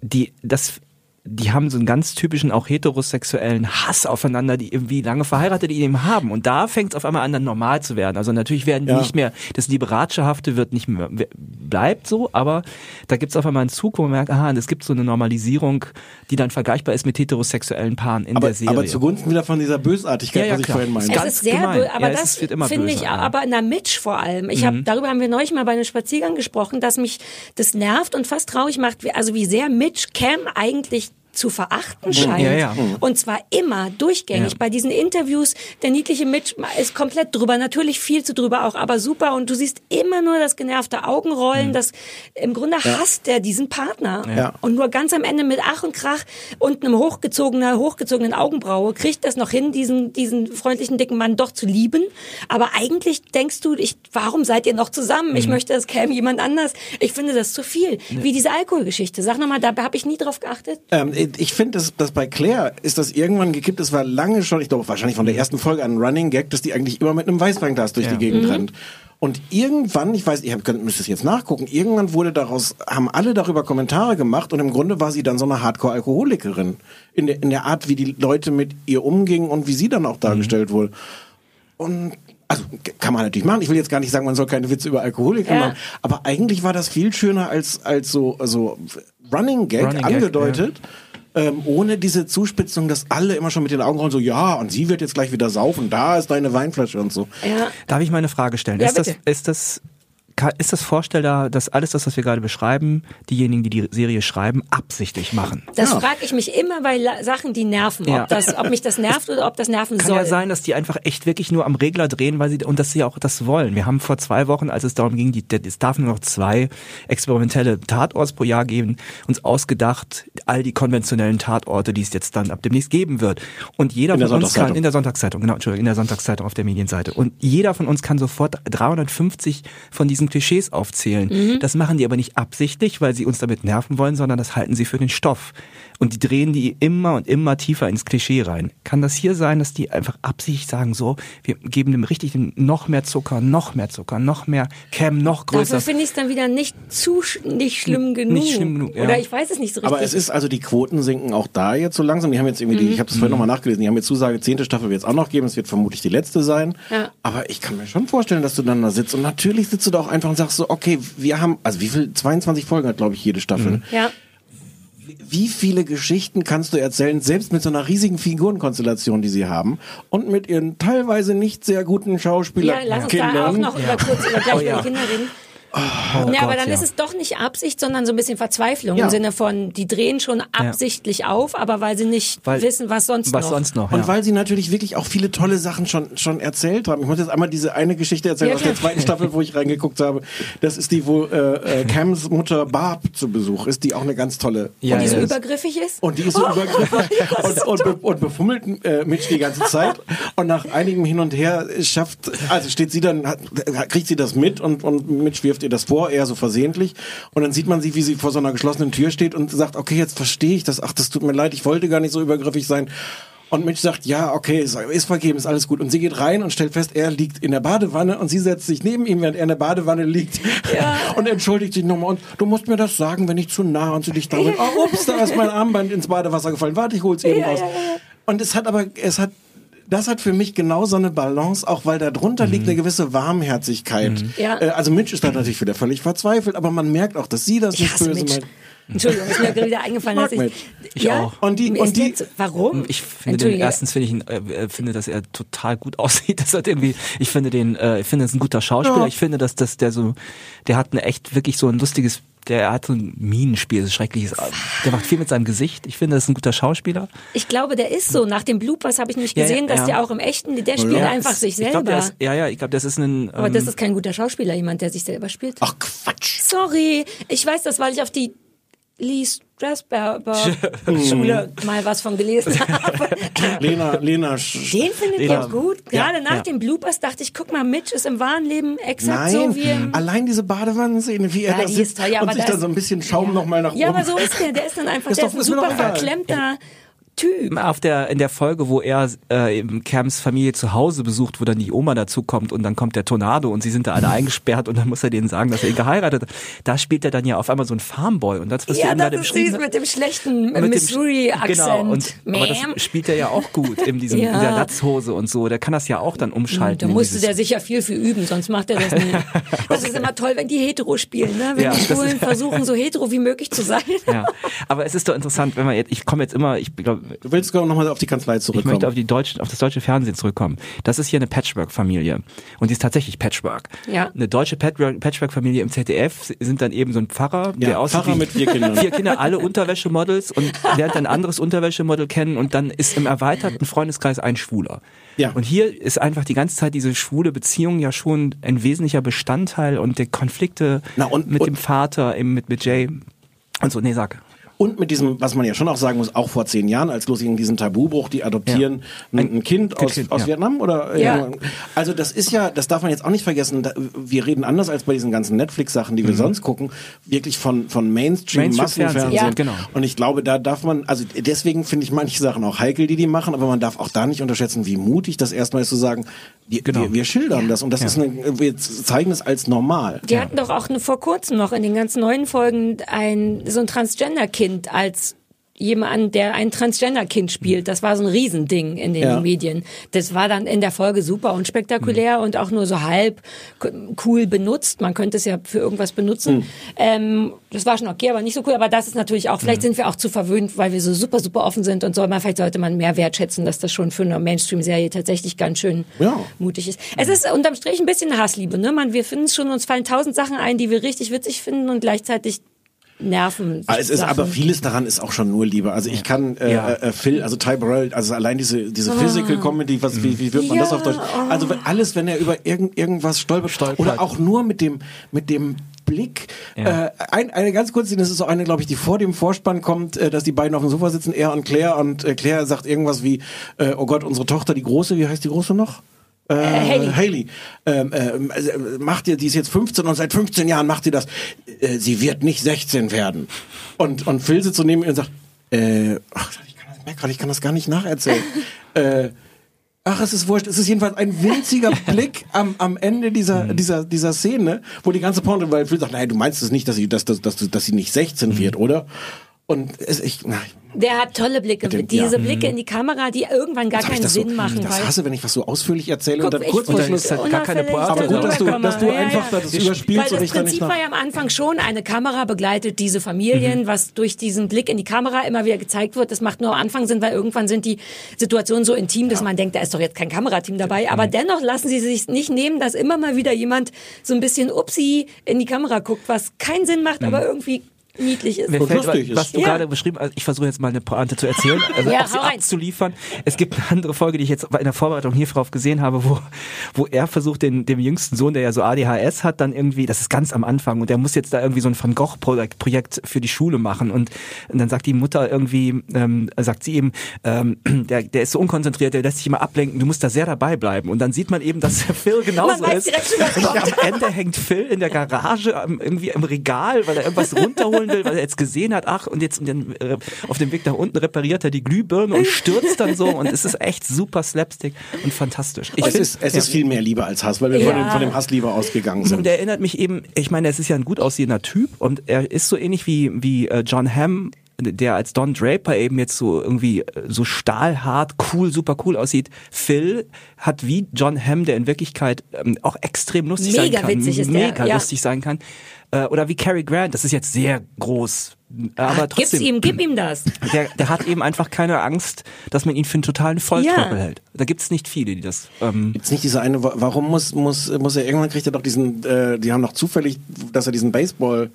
die das die haben so einen ganz typischen auch heterosexuellen Hass aufeinander, die irgendwie lange verheiratet die eben haben. Und da fängt es auf einmal an, dann normal zu werden. Also natürlich werden die Ja. nicht mehr, das Liberatschehafte wird nicht mehr, bleibt so, aber da gibt es auf einmal einen Zug, wo man merkt, aha, es gibt so eine Normalisierung, die dann vergleichbar ist mit heterosexuellen Paaren in aber, der Serie. aber zugunsten wieder von dieser Bösartigkeit, Ja, ja, was ich klar. vorhin meinte. Es ganz ist sehr gemein. böse, aber das ist- wird immer finde ich. Mhm. aber in der Mitch vor allem. Ich hab, darüber haben wir neulich mal bei einem Spaziergang gesprochen, dass mich das nervt und fast traurig macht, wie- also wie sehr Mitch Cam eigentlich zu verachten scheint. Ja, ja. Und zwar immer durchgängig. Ja. Bei diesen Interviews, der niedliche Mitch ist komplett drüber, natürlich viel zu drüber auch, aber super. Und du siehst immer nur das genervte Augenrollen, das im Grunde hasst der diesen Partner. Ja. Und nur ganz am Ende mit Ach und Krach und einem hochgezogenen, hochgezogenen Augenbraue kriegt das noch hin, diesen, diesen freundlichen dicken Mann doch zu lieben. Aber eigentlich denkst du, ich, warum seid ihr noch zusammen? Mhm. Ich möchte, es käme jemand anders. Ich finde das zu viel. Wie diese Alkoholgeschichte. Sag nochmal, da habe ich nie drauf geachtet. Ähm, ich finde, dass, dass bei Claire ist das irgendwann gekippt. Es war lange schon, ich glaube wahrscheinlich von der ersten Folge an ein Running Gag, dass die eigentlich immer mit einem Weißweinglas durch Ja. die Gegend rennt. Und irgendwann, ich weiß, ich müsste es jetzt nachgucken, irgendwann wurde daraus, haben alle darüber Kommentare gemacht und im Grunde war sie dann so eine Hardcore-Alkoholikerin. In der, in der Art, wie die Leute mit ihr umgingen und wie sie dann auch dargestellt wurde. Und also kann man natürlich machen. Ich will jetzt gar nicht sagen, man soll keine Witze über Alkoholiker Ja. machen. Aber eigentlich war das viel schöner als als so so Running Gag Running Gag, angedeutet. Ähm, ohne diese Zuspitzung, dass alle immer schon mit den Augen rollen, so, ja, und sie wird jetzt gleich wieder saufen, da ist deine Weinflasche und so. Ja. Darf ich mal eine Frage stellen? Ja, ist, das, bitte. ist das ist das vorstellbar, dass alles das, was wir gerade beschreiben, diejenigen, die die Serie schreiben, absichtlich machen? Das Ja. frage ich mich immer bei La Sachen, die nerven. Ja. Ob, das, ob mich das nervt oder ob das nerven Kann soll. ja sein, dass die einfach echt wirklich nur am Regler drehen, weil sie und dass sie auch das wollen. Wir haben vor zwei Wochen, als es darum ging, die, es darf nur noch zwei experimentelle Tatorts pro Jahr geben, uns ausgedacht, all die konventionellen Tatorte, die es jetzt dann ab demnächst geben wird. Und jeder von uns kann in der Sonntagszeitung, genau, Entschuldigung, in der Sonntagszeitung auf der Medienseite. Und jeder von uns kann sofort 350 von diesen Klischees aufzählen. Das machen die aber nicht absichtlich, weil sie uns damit nerven wollen, sondern das halten sie für den Stoff. Und die drehen die immer und immer tiefer ins Klischee rein. Kann das hier sein, dass die einfach absichtlich sagen, so, wir geben dem richtig noch mehr Zucker, noch mehr Zucker, noch mehr Cam, noch größer. Dafür finde ich es dann wieder nicht zu sch nicht schlimm genug. Nicht schlimm genug, ja. Oder ich weiß es nicht so richtig. Aber es ist also die Quoten sinken auch da jetzt so langsam. Die haben jetzt irgendwie, die, ich habe das vorhin nochmal nachgelesen, die haben jetzt Zusage, zehnte Staffel wird es auch noch geben, es wird vermutlich die letzte sein. Ja. Aber ich kann mir schon vorstellen, dass du dann da sitzt und natürlich sitzt du da auch einfach und sagst so, okay, wir haben, also wie viel, 22 Folgen hat glaube ich jede Staffel. ja. Wie viele Geschichten kannst du erzählen, selbst mit so einer riesigen Figurenkonstellation, die sie haben und mit ihren teilweise nicht sehr guten ja, Schauspielerkindern? lass uns da auch noch über kurz über gleich Oh, ja. über die Kinder reden. Oh ja, aber Gott, dann ja. ist es doch nicht Absicht, sondern so ein bisschen Verzweiflung Ja. im Sinne von, die drehen schon absichtlich auf, aber weil sie nicht Weil- wissen, was sonst was noch. sonst noch? Und ja. weil sie natürlich wirklich auch viele tolle Sachen schon, schon erzählt haben. Ich muss jetzt einmal diese eine Geschichte erzählen Ja, aus der zweiten Staffel, wo ich reingeguckt habe. Das ist die, wo äh, äh, Cams Mutter Barb zu Besuch ist, die auch eine ganz tolle Ja, Und die so ja. übergriffig ist? und die ist so übergriffig und, und, be und befummelt äh, Mitch die ganze Zeit. Und nach einigem Hin und Her schafft, also steht sie dann, hat, kriegt sie das mit und, und Mitch wirft ihr das vor, eher so versehentlich. Und dann sieht man sie, wie sie vor so einer geschlossenen Tür steht und sagt, okay, jetzt verstehe ich das. Ach, das tut mir leid, ich wollte gar nicht so übergriffig sein. Und Mitch sagt, ja, okay, ist, vergeben, ist alles gut. Und sie geht rein und stellt fest, er liegt in der Badewanne und sie setzt sich neben ihm, während er in der Badewanne liegt. Und entschuldigt sich nochmal. Und du musst mir das sagen, wenn ich zu nah an zu dich da bin. Oh, ups, da ist mein Armband ins Badewasser gefallen. Warte, ich hol's eben Ja, raus. ja, ja. Und es hat aber, es hat, das hat für mich genau so eine Balance, auch weil da drunter liegt eine gewisse Warmherzigkeit. Ja. Äh, also Mitch ist da natürlich wieder völlig verzweifelt, aber man merkt auch, dass sie das Ich nicht böse meint. Entschuldigung, ist mir gerade wieder eingefallen, dass Mitch. ich. Ich ja? auch. Und die- und ist die- jetzt- warum? Ich finde den, erstens finde ich ihn, äh, äh, finde, dass er total gut aussieht. Das hat irgendwie, ich finde den, äh, ich finde, das ist ein guter Schauspieler. Ja. Ich finde, dass, dass der so, der hat ein echt wirklich so ein lustiges, der hat so ein Minenspiel, so schreckliches. Der macht viel mit seinem Gesicht. Ich finde, das ist ein guter Schauspieler. Ich glaube, der ist so. Nach den Bloopers habe ich nicht Ja, gesehen, ja, dass ja. der auch im echten, der spielt Ja. einfach sich Ich selber. glaube, der ist, ja, ja, ich glaube, das ist ein. aber ähm, das ist kein guter Schauspieler, jemand, der sich selber spielt. Ach Quatsch. Sorry, ich weiß das, weil ich auf die Lee Strasberger Schule mal was von gelesen habe. Lena, Lena. Sch Den findet Lena- ihr gut. Gerade Ja, nach ja. den Bloopers dachte ich, guck mal, Mitch ist im wahren Leben exakt Nein, so wie im allein diese Badewannenszene, wie er Ja, da die sitzt ist toll, ja, und sich das- da so ein bisschen Schaum ja. noch mal nach oben. Ja, aber so ist der. Der ist dann einfach, Ist der doch- ist ein super verklemmter Typ. auf der in der Folge, wo er äh, eben Cams Familie zu Hause besucht, wo dann die Oma dazu kommt und dann kommt der Tornado und sie sind da alle eingesperrt und dann muss er denen sagen, dass er ihn geheiratet hat. Da spielt er dann ja auf einmal so ein Farmboy und das was du Ja, eben das gerade beschrieben mit dem schlechten Missouri-Akzent. Genau, und, aber das spielt er ja auch gut in, diesem, Ja. in der Latzhose und so. Der kann das ja auch dann umschalten. Da musste der sicher viel für üben, sonst macht er das nicht. Das ist immer toll, wenn die hetero spielen, ne? wenn Ja, die ist- versuchen, so hetero wie möglich zu sein. ja. Aber es ist doch interessant, wenn man jetzt, ich komme jetzt immer, ich glaube, Du willst noch mal auf die Kanzlei Ich zurückkommen. möchte auf die deutsche, auf das deutsche Fernsehen zurückkommen. Das ist hier eine Patchwork-Familie. Und die ist tatsächlich Patchwork. Ja. Eine deutsche Patchwork- Patchwork-Familie im ZDF sind dann eben so ein Pfarrer, Ja, der aussieht Pfarrer mit vier Kindern. Vier Kinder, alle Unterwäschemodels und lernt ein anderes Unterwäschemodel kennen und dann ist im erweiterten Freundeskreis ein Schwuler. Ja. Und hier ist einfach die ganze Zeit diese schwule Beziehung ja schon ein wesentlicher Bestandteil und die Konflikte Na, und- mit und- dem Vater, eben mit, mit Jay und so. Nee, sag. Und mit diesem, was man ja schon auch sagen muss, auch vor zehn Jahren, als losging diesen Tabubruch, die adoptieren ein, ein Kind aus, Kind, aus ja. Vietnam oder? Ja. Also das ist ja, das darf man jetzt auch nicht vergessen. Da, wir reden anders als bei diesen ganzen Netflix-Sachen, die wir sonst gucken, wirklich von von Mainstream, Mhm. Mainstream-Fernsehen, Massenfernsehen. ja. genau. Und ich glaube, da darf man, also deswegen finde ich manche Sachen auch heikel, die die machen, aber man darf auch da nicht unterschätzen, wie mutig das erstmal ist zu sagen, wir, Genau. wir, wir schildern das und das ist eine, wir zeigen es als normal. Die hatten doch auch vor kurzem noch in den ganzen neuen Folgen ein so ein Transgender-Kind als jemand, der ein Transgender-Kind spielt. Das war so ein Riesending in den Ja. Medien. Das war dann in der Folge super Mhm. unspektakulär und auch nur so halb cool benutzt. Man könnte es ja für irgendwas benutzen. Mhm. Ähm, das war schon okay, aber nicht so cool. Aber das ist natürlich auch, Mhm. vielleicht sind wir auch zu verwöhnt, weil wir so super, super offen sind und so. Aber vielleicht sollte man mehr wertschätzen, dass das schon für eine Mainstream-Serie tatsächlich ganz schön Ja. mutig ist. Es ist unterm Strich ein bisschen Hassliebe, ne? Man, wir finden es schon, uns fallen tausend Sachen ein, die wir richtig witzig finden und gleichzeitig nerven. Ah, Es ist aber vieles daran ist auch schon nur Liebe. Also ich kann äh, Ja. äh, Phil, also Ty Burrell, also allein diese diese Physical Comedy, was wie, wie wird man das Ja, auf Deutsch? Also alles, wenn er über irgend, irgendwas stolpert, Stolpert. oder auch nur mit dem mit dem Blick. Ja. Äh, ein, eine ganz kurze das ist so eine, glaube ich, die vor dem Vorspann kommt, äh, dass die beiden auf dem Sofa sitzen, er und Claire und äh, Claire sagt irgendwas wie, äh, oh Gott, unsere Tochter, die große, wie heißt die große noch? Äh, Haley. Haley. Ähm, äh, macht ihr, die ist jetzt 15 und seit 15 Jahren macht sie das. Äh, sie wird nicht 16 werden. Und, und Phil sitzt so neben ihr und sagt, äh, ach, ich kann das, grad, ich kann das gar nicht nacherzählen. äh, Ach, es ist wurscht. Es ist jedenfalls ein winziger Blick am, am Ende dieser, dieser, dieser Szene, wo die ganze Porno, weil Phil sagt, nein, du meinst es nicht, dass sie, dass, dass, dass, dass sie nicht 16 wird, oder? Und es, ich, nein, Der hat tolle Blicke. Dem- Diese ja. Blicke in die Kamera, die irgendwann gar keinen das so, Sinn machen. das hasse, wenn ich was so ausführlich erzähle Guck, und dann kurz vor Schluss. halt gar keine Pointe. Aber gut, dass du, dass du rüberkomme. einfach Ja, das ja. überspielst Weil das Prinzip war ja am Anfang schon, eine Kamera begleitet diese Familien, Mhm. was durch diesen Blick in die Kamera immer wieder gezeigt wird. Das macht nur am Anfang Sinn, weil irgendwann sind die Situationen so intim, dass man denkt, da ist doch jetzt kein Kamerateam dabei. Mhm. Aber dennoch lassen sie sich nicht nehmen, dass immer mal wieder jemand so ein bisschen upsi in die Kamera guckt, was keinen Sinn macht, Mhm. aber irgendwie niedlich ist. Mir Und fällt, lustig was, was du Ja. gerade beschrieben hast, ich versuche jetzt mal eine Pointe zu erzählen, also Ja, auch sie abzuliefern. Es gibt eine andere Folge, die ich jetzt in der Vorbereitung hierauf gesehen habe, wo, wo er versucht, den, dem jüngsten Sohn, der ja so ADHS hat, dann irgendwie, das ist ganz am Anfang, und der muss jetzt da irgendwie so ein Van Gogh-Projekt Projekt für die Schule machen. Und, und dann sagt die Mutter irgendwie, ähm, sagt sie ihm, ähm, der, der ist so unkonzentriert, der lässt sich immer ablenken, du musst da sehr dabei bleiben. Und dann sieht man eben, dass der Phil genauso ist. Und am Ende hängt Phil in der Garage irgendwie im Regal, weil er irgendwas runterholen will, weil er jetzt gesehen hat, ach, und jetzt den, äh, auf dem Weg nach unten repariert er die Glühbirne und stürzt dann so und es ist echt super slapstick und fantastisch. Ich Es find- ist, es ist viel mehr Liebe als Hass, weil wir von, Ja. dem, von dem Hass lieber ausgegangen und sind. er erinnert mich eben, ich meine, es ist ja ein gut aussehender Typ und er ist so ähnlich wie, wie äh, John Hamm, der als Don Draper eben jetzt so irgendwie äh, so stahlhart, cool, super cool aussieht. Phil hat wie John Hamm, der in Wirklichkeit ähm, auch extrem lustig sein Mega kann. witzig ist der, mega ja. lustig sein kann. Äh, oder wie Cary Grant, das ist jetzt sehr groß aber Gib's trotzdem, ihm, gib ihm das. der, der hat eben einfach keine Angst, dass man ihn für einen totalen Volltrottel Ja. hält. Da gibt's nicht viele, die das. Ähm, Gibt's nicht diese eine, wa- warum muss, muss, muss er, irgendwann kriegt er doch diesen, äh, die haben doch zufällig, dass er diesen Baseball,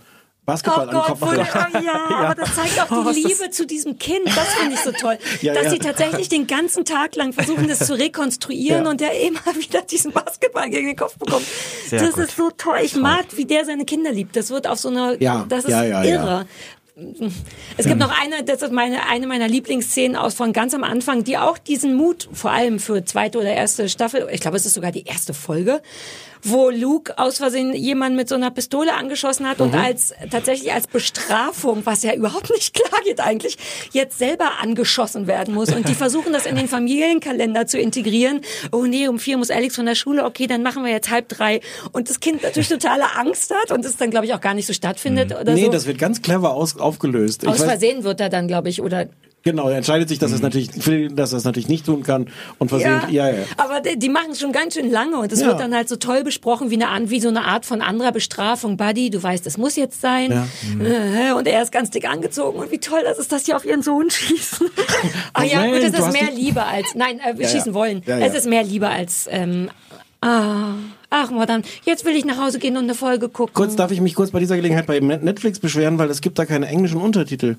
Basketball Oh Gott, an den wo, Kopf hat. oh ja, aber das zeigt auch Oh, die ist das- Liebe zu diesem Kind. Das finde ich so toll. Ja, dass ja. sie tatsächlich den ganzen Tag lang versuchen, das zu rekonstruieren Ja. und der immer wieder diesen Basketball gegen den Kopf bekommt. Sehr das gut. ist so toll. Ich mag, wie der seine Kinder liebt. Das wird auf so einer, Ja, das ist ja, ja, ja. irre. Es gibt noch eine, das ist meine, eine meiner Lieblingsszenen aus von ganz am Anfang, die auch diesen Mut, vor allem für zweite oder erste Staffel, ich glaube, es ist sogar die erste Folge, wo Luke aus Versehen jemanden mit so einer Pistole angeschossen hat und als, tatsächlich als Bestrafung, was ja überhaupt nicht klar geht eigentlich, jetzt selber angeschossen werden muss. Und die versuchen das in den Familienkalender zu integrieren. Oh nee, um vier muss Alex von der Schule, okay, dann machen wir jetzt halb drei. Und das Kind natürlich totale Angst hat und es dann, glaube ich, auch gar nicht so stattfindet oder Nee, so. das wird ganz clever aus, aufgelöst. Aus Versehen wird er dann, glaube ich, oder Genau, er entscheidet sich, dass er es natürlich, dass er es natürlich nicht tun kann und versehentlich, ja, ja. Aber die, die machen es schon ganz schön lange und es Ja. wird dann halt so toll besprochen wie eine Art, wie so eine Art von anderer Bestrafung. Buddy, du weißt, es muss jetzt sein. Ja. Äh, Und er ist ganz dick angezogen und wie toll das ist, dass die auf ihren Sohn schießen. Ach ja, gut, es ist mehr Liebe als, nein, äh, wir Ja, schießen ja. wollen. Ja, ja. Es ist mehr Liebe als, ähm, ah, ach, Modern, jetzt will ich nach Hause gehen und eine Folge gucken. Kurz darf ich mich kurz bei dieser Gelegenheit bei Netflix beschweren, weil es gibt da keine englischen Untertitel.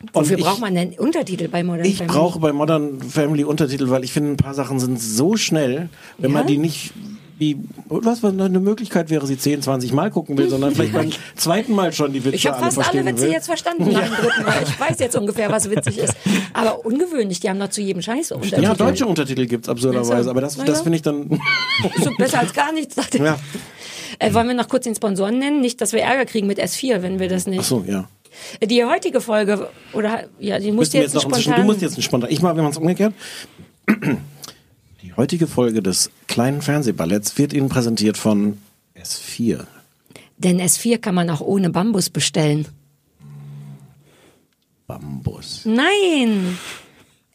Und Wofür ich, braucht man denn Untertitel bei Modern ich Family? brauche bei Modern Family Untertitel, weil ich finde, ein paar Sachen sind so schnell, wenn man Ja? die nicht wie was was eine Möglichkeit wäre, sie 10, 20 Mal gucken will, sondern vielleicht beim zweiten Mal schon die Witze Ich habe fast alle Witze will. jetzt verstanden dem dritten Mal. Ich weiß jetzt ungefähr, was witzig ist. Aber ungewöhnlich, die haben noch zu jedem Scheiß Untertitel. Ja, deutsche Untertitel gibt's absurderweise, Also, aber das, na das ja. finde ich dann. So besser als gar nichts. dachte ich. ja. Äh, wollen wir noch kurz den Sponsoren nennen? Nicht, dass wir Ärger kriegen mit S4, wenn wir das nicht. Ach so, ja. Die heutige Folge, oder ja, die musst wir jetzt, noch spontan. Du musst jetzt nicht spontan. Ich mache, wenn man es umgekehrt. Die heutige Folge des kleinen Fernsehballetts wird Ihnen präsentiert von S4. Denn S4 kann man auch ohne Bambus bestellen. Bambus. Nein!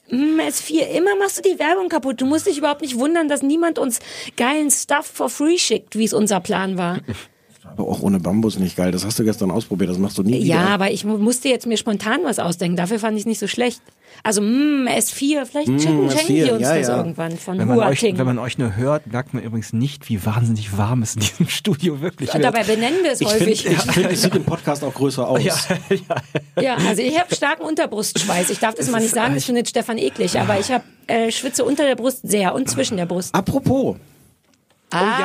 Mm, S4, immer machst du die Werbung kaputt. Du musst dich überhaupt nicht wundern, dass niemand uns geilen Stuff for free schickt, wie es unser Plan war. Aber auch ohne Bambus nicht geil. Das hast du gestern ausprobiert. Das machst du nie wieder. Ja, aber ich mu- musste jetzt mir spontan was ausdenken. Dafür fand ich es nicht so schlecht. Also, mm, S4, vielleicht schenken, S4, schenken die uns ja, das ja. irgendwann von wenn, man euch, wenn man euch nur hört, merkt man übrigens nicht, wie wahnsinnig warm es in diesem Studio wirklich wird. Dabei benennen wir es Ich finde, häufig. ich find, es sieht im Podcast auch größer aus. Ja, also ich habe starken Unterbrustschweiß. Ich darf das mal nicht sagen, das findet Stefan eklig, aber ich habe äh, schwitze unter der Brust sehr und zwischen der Brust. Apropos, Ah,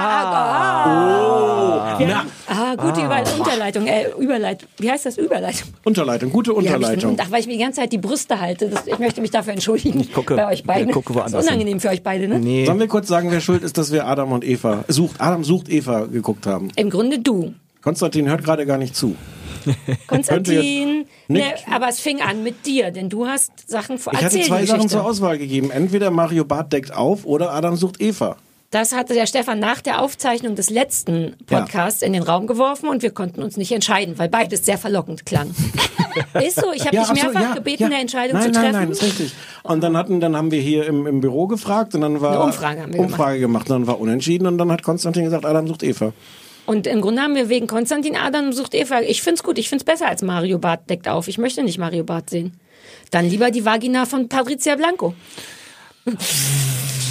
wir haben, ah gute Über Unterleitung, äh, Überleitung. Wie heißt das? Überleitung. Unterleitung, gute Ja, Unterleitung. ach, weil ich mir die ganze Zeit die Brüste halte. Das, ich möchte mich dafür entschuldigen. Ich gucke- bei euch beiden. ich gucke das ist woanders unangenehm für euch beide, ne? nee. Sollen wir kurz sagen, wer schuld ist, dass wir Adam und Eva sucht, Adam sucht Eva geguckt haben? Im Grunde du. Konstantin hört gerade gar nicht zu. Konstantin. Ne, aber es fing an mit dir, denn du hast Sachen vor Ich hatte zwei Sachen zur Auswahl gegeben. Entweder Mario Barth deckt auf oder Adam sucht Eva. Das hatte der Stefan nach der Aufzeichnung des letzten Podcasts in den Raum geworfen und wir konnten uns nicht entscheiden, weil beides sehr verlockend klang. ist so, ich habe dich absolut, mehrfach gebeten, eine Entscheidung nein, zu treffen. Nein, nein, ist richtig. Und dann hatten, dann haben wir hier im, im Büro gefragt und dann war Eine Umfrage haben wir Umfrage gemacht. Und dann war unentschieden und dann hat Konstantin gesagt, Adam sucht Eva. Und im Grunde haben wir wegen Konstantin Adam sucht Eva. Ich find's gut, ich find's besser als Mario Barth deckt auf. Ich möchte nicht Mario Barth sehen. Dann lieber die Vagina von Patricia Blanco.